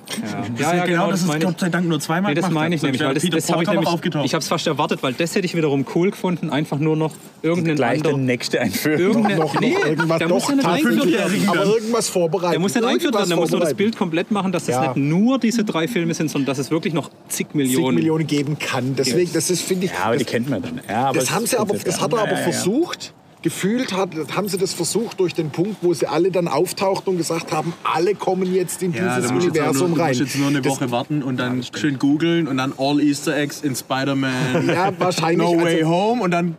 Ja, ja, genau, dass das ich. Gott sei Dank nur zweimal Nee, das meine ich nämlich, weil das, Peter das habe ich noch nämlich, aufgetaucht. ich habe es fast erwartet, weil das hätte ich wiederum cool gefunden, einfach nur noch irgendeinen Gleich der anderen, nächste einführen. irgendeine, noch, noch nee, irgendwas der muss doch ja aber irgendwas vorbereiten. Der muss nicht eingeführt der muss nur das Bild komplett machen, dass das Ja. nicht nur diese drei Filme sind, sondern dass es wirklich noch zig. Millionen, Millionen geben kann. Deswegen, das ist, finde ich, Ja, aber die das, kennt man dann. Ja, aber das haben sie aber, das hat er aber Ja, ja, ja. versucht. Gefühlt hat, haben sie das versucht durch den Punkt, wo sie alle dann auftauchten und gesagt haben, alle kommen jetzt in ja, dieses jetzt nur- Universum du rein. musst jetzt nur eine Das- Woche warten und dann schön googeln und dann All Easter Eggs in Spider-Man. Ja, wahrscheinlich. No Way also, Home und dann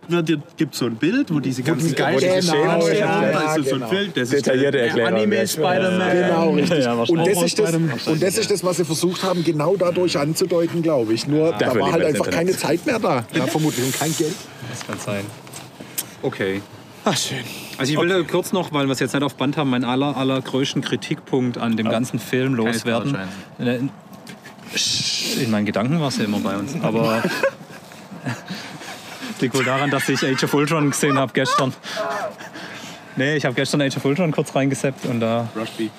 gibt es so ein Bild, wo diese ganzen geilen Szenen Genau, stehen. ja, da ja, ist so genau. ein Bild, das ist Detaillierte der Erklärung, ja. Anime Spider-Man. Genau, richtig. Ja, und, wahrscheinlich. das ist das, und das ist das, was sie versucht haben, genau dadurch anzudeuten, glaube ich. Nur da war halt einfach keine. Zeit mehr da. Ja, vermutlich. Und kein Geld. das kann sein. Okay. Ach, schön. Also ich will da kurz noch, weil wir es jetzt nicht auf Band haben, meinen aller, allergrößten Kritikpunkt an dem ganzen Film loswerden. Äh, In meinen Gedanken war es ja immer bei uns, aber liegt wohl daran, dass ich Age of Ultron gesehen habe gestern. Nee, ich habe gestern Age of Ultron kurz reingeseppt und da Rushby.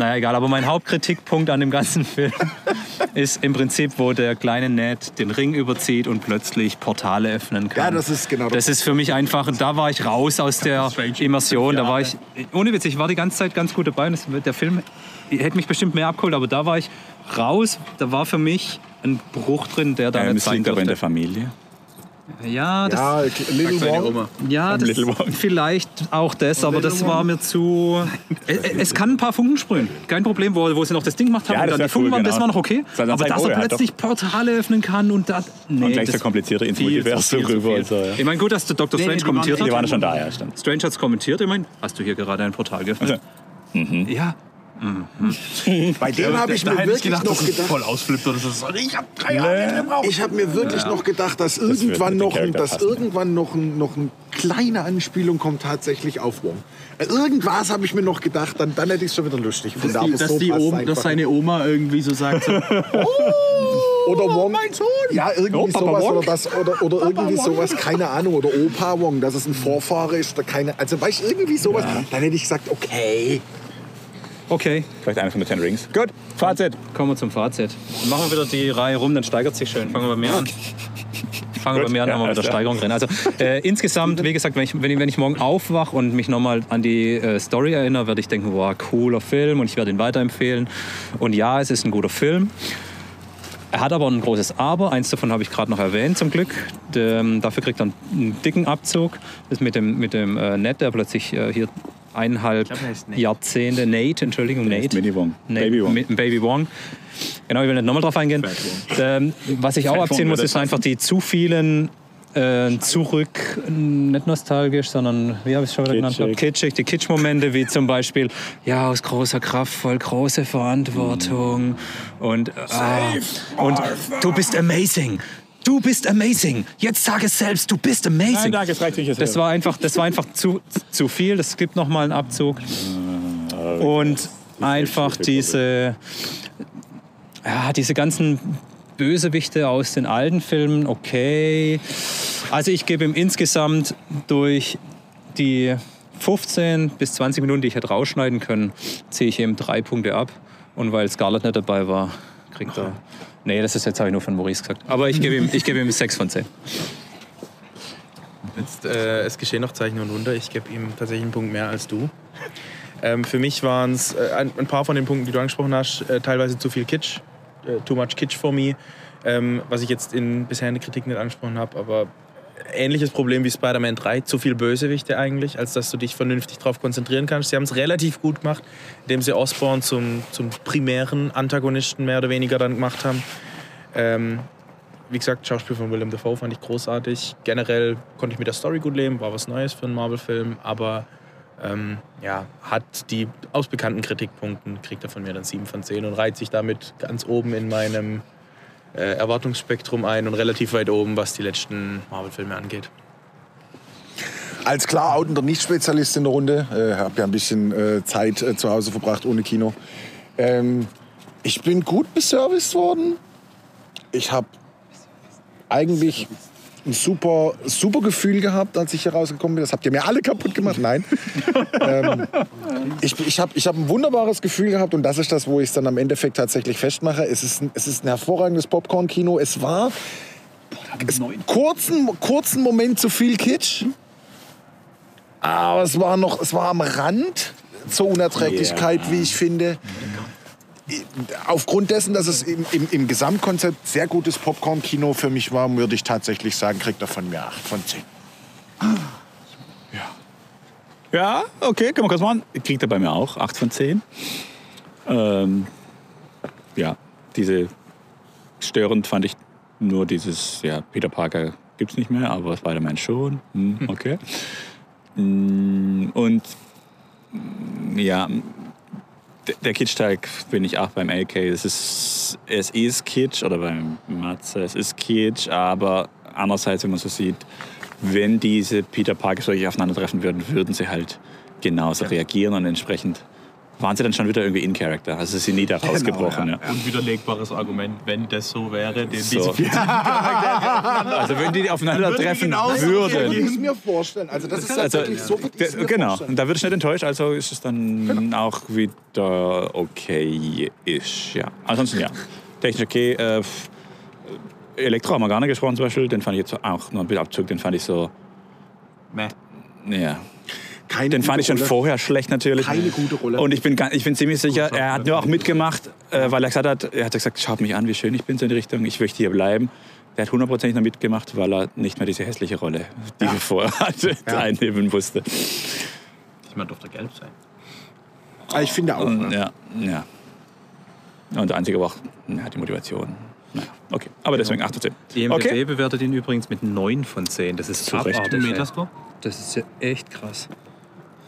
Naja, egal, aber mein Hauptkritikpunkt an dem ganzen Film ist im Prinzip, wo der kleine Ned den Ring überzieht und plötzlich Portale öffnen kann. Ja, das ist genau Das ist für mich einfach, da war ich raus aus der. Immersion. Da war ich, ohne Witz, ich war die ganze Zeit ganz gut dabei und der Film hätte mich bestimmt mehr abgeholt, aber da war ich raus. Da war für mich ein Bruch drin, der da Ähm, nicht sein liegt aber in der. Familie. Ja, das, Ja, Little Wong. Oma. ja, das vielleicht auch das, aber das war mir zu. Es, kann ein paar Funken sprühen, kein Problem, wo, wo sie noch das Ding gemacht haben Ja, und das dann die Funken cool, waren, das genau. war noch okay. Dann Aber dass er plötzlich Portale öffnen kann und das. Nee, Und gleich das so komplizierte zu rüber und so. Ja. Ich meine, gut, dass der Dr. Nee, Strange die waren- kommentiert Die hat. waren schon da, ja, stimmt. Strange hat es kommentiert, ich meine, hast du hier gerade ein Portal geöffnet? Ja. Bei dem habe ich mir wirklich ich gedacht, noch gedacht. voll ausflippt oder so. Ich habe drei Jahre gebraucht. Ich habe mir wirklich noch gedacht, dass wird irgendwann noch, ein, dass passen. irgendwann noch, ein, noch eine kleine Anspielung kommt tatsächlich auf Wong. Äh, Irgendwas habe ich mir noch gedacht, dann, dann hätte ich es schon wieder lustig gefunden. Dass, die, dass, so die Oma, dass seine Oma irgendwie so sagt, so, Oder Wong. Mein Sohn. Ja, irgendwie Oh, sowas Wong. oder das oder, oder irgendwie sowas, keine Ahnung. Oder Opa Wong, dass es ein Vorfahre ist oder keine. Also weißt du, irgendwie sowas. Dann hätte ich gesagt, okay. Okay, Vielleicht einer von den Ten Rings. Gut, Fazit. kommen wir zum Fazit. Machen wir wieder die Reihe rum, dann steigert sich schön. Fangen wir bei mir an. Fangen wir bei mir an, ja, haben wir mit der alles klar. Steigerung drin. Also äh, insgesamt, wie gesagt, wenn ich, wenn, ich, wenn ich morgen aufwache und mich nochmal an die äh, Story erinnere, werde ich denken, wow, cooler Film und ich werde ihn weiterempfehlen. Und ja, es ist ein guter Film. Er hat aber ein großes Aber, eins davon habe ich gerade noch erwähnt zum Glück. Ähm, dafür kriegt er einen dicken Abzug. Das mit dem, mit dem äh, Ned, der plötzlich äh, hier eineinhalb glaub, Nate. Jahrzehnte, Nate, Entschuldigung, Nate. Mini Wong. Nate, Baby Wong. Baby Wong. Genau, ich will nicht nochmal drauf eingehen. Ähm, was ich auch Fat abziehen Wong muss, ist einfach die zu vielen äh, zurück, nicht nostalgisch, sondern wie habe ich es schon wieder genannt? Kitschig. Kitschig. Die Kitsch-Momente, wie zum Beispiel, ja, aus großer Kraft, voll große Verantwortung und, ah, und du bist amazing. Du bist amazing. Jetzt sag es selbst, du bist amazing. Nein, danke, es reicht nicht. Das war einfach, das war einfach zu, zu viel. Das gibt noch mal einen Abzug. Und einfach diese, ja, diese ganzen Bösewichte aus den alten Filmen, okay. Also ich gebe ihm insgesamt durch die 15 bis 20 Minuten, die ich hätte rausschneiden können, ziehe ich ihm drei Punkte ab. Und weil Scarlett nicht dabei war, kriegt er... Nee, das ist jetzt habe ich nur von Maurice gesagt. Aber ich gebe ihm, ich gebe ihm 6 von 10. Jetzt, äh, es geschehen noch Zeichen und Wunder. Ich gebe ihm tatsächlich einen Punkt mehr als du. Ähm, für mich waren es äh, ein, ein paar von den Punkten, die du angesprochen hast, äh, teilweise zu viel Kitsch. Äh, too much Kitsch for me. Ähm, was ich jetzt in bisher in der Kritik nicht angesprochen habe, aber ähnliches Problem wie Spider-Man 3, zu viel Bösewichte eigentlich, als dass du dich vernünftig darauf konzentrieren kannst. Sie haben es relativ gut gemacht, indem sie Osborn zum, zum primären Antagonisten mehr oder weniger dann gemacht haben. Ähm, wie gesagt, Schauspiel von Willem Dafoe fand ich großartig. Generell konnte ich mit der Story gut leben, war was Neues für einen Marvel-Film, aber ähm, ja, hat die aus bekannten Kritikpunkten, kriegt er von mir dann 7 von 10 und reiht sich damit ganz oben in meinem äh, Erwartungsspektrum ein und relativ weit oben, was die letzten Marvel-Filme angeht. Als klar outender Nicht-Spezialist in der Runde, äh, habe ja ein bisschen äh, Zeit äh, zu Hause verbracht ohne Kino. Ähm, ich bin gut beserviced worden. Ich habe eigentlich ein super, super Gefühl gehabt, als ich hier rausgekommen bin. Das habt ihr mir alle kaputt gemacht. Nein. ähm, ich ich habe ich hab ein wunderbares Gefühl gehabt und das ist das, wo ich es dann am Endeffekt tatsächlich festmache. Es ist ein, es ist ein hervorragendes Popcorn-Kino. Es war es, kurzen, kurzen Moment zu viel Kitsch. Aber es war noch, es war am Rand zur Unerträglichkeit, wie ich finde. Aufgrund dessen, dass es im, im, im Gesamtkonzept sehr gutes Popcorn-Kino für mich war, würde ich tatsächlich sagen, kriegt er von mir 8 von 10. Ja, okay, können wir kurz machen. Kriegt er bei mir auch 8 von 10. Ähm, ja, diese störend fand ich nur dieses, ja, Peter Parker gibt es nicht mehr, aber Spider-Man schon. Hm, okay. Mm, Und ja, der Kitsch-Tag bin ich auch beim AK. Es ist, es ist Kitsch, oder beim Matze, es ist Kitsch, aber andererseits, wenn man so sieht, wenn diese Peter Parkers wirklich aufeinandertreffen würden, würden sie halt genauso reagieren und entsprechend waren sie dann schon wieder irgendwie in Character. Also sie sind nie da rausgebrochen. ja. Unwiderlegbares Argument, wenn das so wäre, den So. diese Also wenn die aufeinandertreffen würden. ich mir vorstellen. Also das ist Also, tatsächlich so, würde ich's d- mir genau, vorstellen. und da wird ich nicht enttäuscht, also ist es dann auch wieder okay ist. Ja. Ansonsten ja, technisch okay. Äh, Elektro haben wir gar nicht gesprochen zum Beispiel, den fand ich jetzt auch noch ein bisschen Abzug, den fand ich so, Meh. ja. Keine Den fand ich schon Rolle. vorher schlecht natürlich. Keine gute Rolle. Und ich bin, ich bin ziemlich sicher, er hat nur auch mitgemacht, äh, weil er gesagt hat, er hat gesagt, schaut mich an, wie schön ich bin so in die Richtung, ich möchte hier bleiben. Der hat hundertprozentig noch mitgemacht, weil er nicht mehr diese hässliche Rolle, die er vorher hatte, einnehmen musste. Ich meine, durfte gelb sein. Ah, Ich finde auch. Und, ja. ja, ja. Und der einzige war auch ja, die Motivation. Naja, okay. Aber deswegen 8 zu 10. IMDb Okay. bewertet ihn übrigens mit 9 von 10. Das ist Zu Recht. abartig. Metascore? Das ist ja echt krass.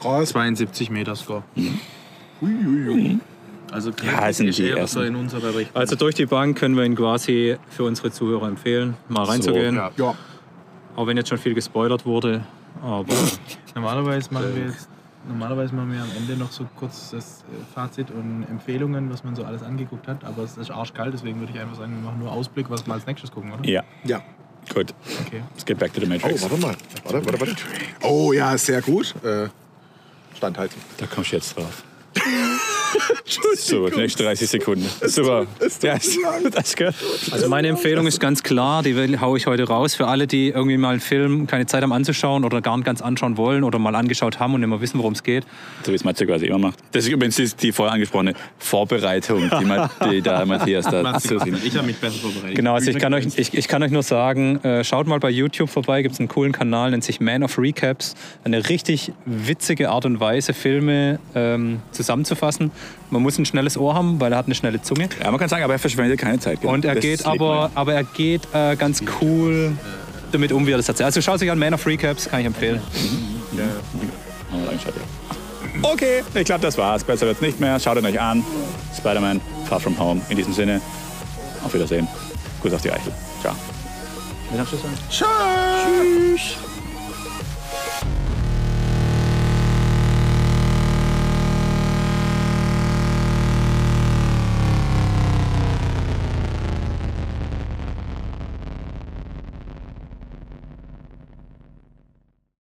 72 Metascore. Also Ja, ist eher so in unserer Richtung. Also durch die Bank können wir ihn quasi für unsere Zuhörer empfehlen, mal reinzugehen. ja. Ja. Auch wenn jetzt schon viel gespoilert wurde. Aber Normalerweise machen wir jetzt normalerweise machen wir am Ende noch so kurz das äh, Fazit und Empfehlungen, was man so alles angeguckt hat. Aber es ist arschkalt, deswegen würde ich einfach sagen, wir machen nur Ausblick, was wir als nächstes gucken, oder? Ja, ja. gut. Okay. Let's get back to the Oh, Matrix. warte mal. Warte, warte, warte. Oh ja, sehr gut. Äh, Standhalten. Da kommst du jetzt drauf. So, nächsten 30 Sekunden. Super. Ja, das gehört. Also meine Empfehlung ist ganz klar, die will- hau ich heute raus für alle, die irgendwie mal einen Film keine Zeit haben anzuschauen oder gar nicht ganz anschauen wollen oder mal angeschaut haben und immer wissen, worum es geht. So wie es Matze quasi immer macht. Das ist übrigens die, vorher angesprochene Vorbereitung, die, Ma- die da Matthias da zu Ich habe mich besser vorbereitet. Genau, also ich kann euch, ich, ich kann euch nur sagen, äh, schaut mal bei YouTube vorbei, gibt es einen coolen Kanal, nennt sich Man of Recaps. Eine richtig witzige Art und Weise, Filme ähm, zusammenzufassen. Man muss ein schnelles Ohr haben, weil er hat eine schnelle Zunge. Ja, man kann sagen, aber er verschwendet keine Zeit. gell? Und er Das geht aber, aber er geht äh, ganz cool damit um, wie er das erzählt. Also schaut sich an Man of Recaps, kann ich empfehlen. Reingeschaut, ja. Okay, ich glaube, das war's. Besser wird's nicht mehr. Schaut ihn euch an. Spider-Man, Far From Home. In diesem Sinne, auf Wiedersehen. Gruß auf die Eichel. Ciao. Tschüss. Tschüss.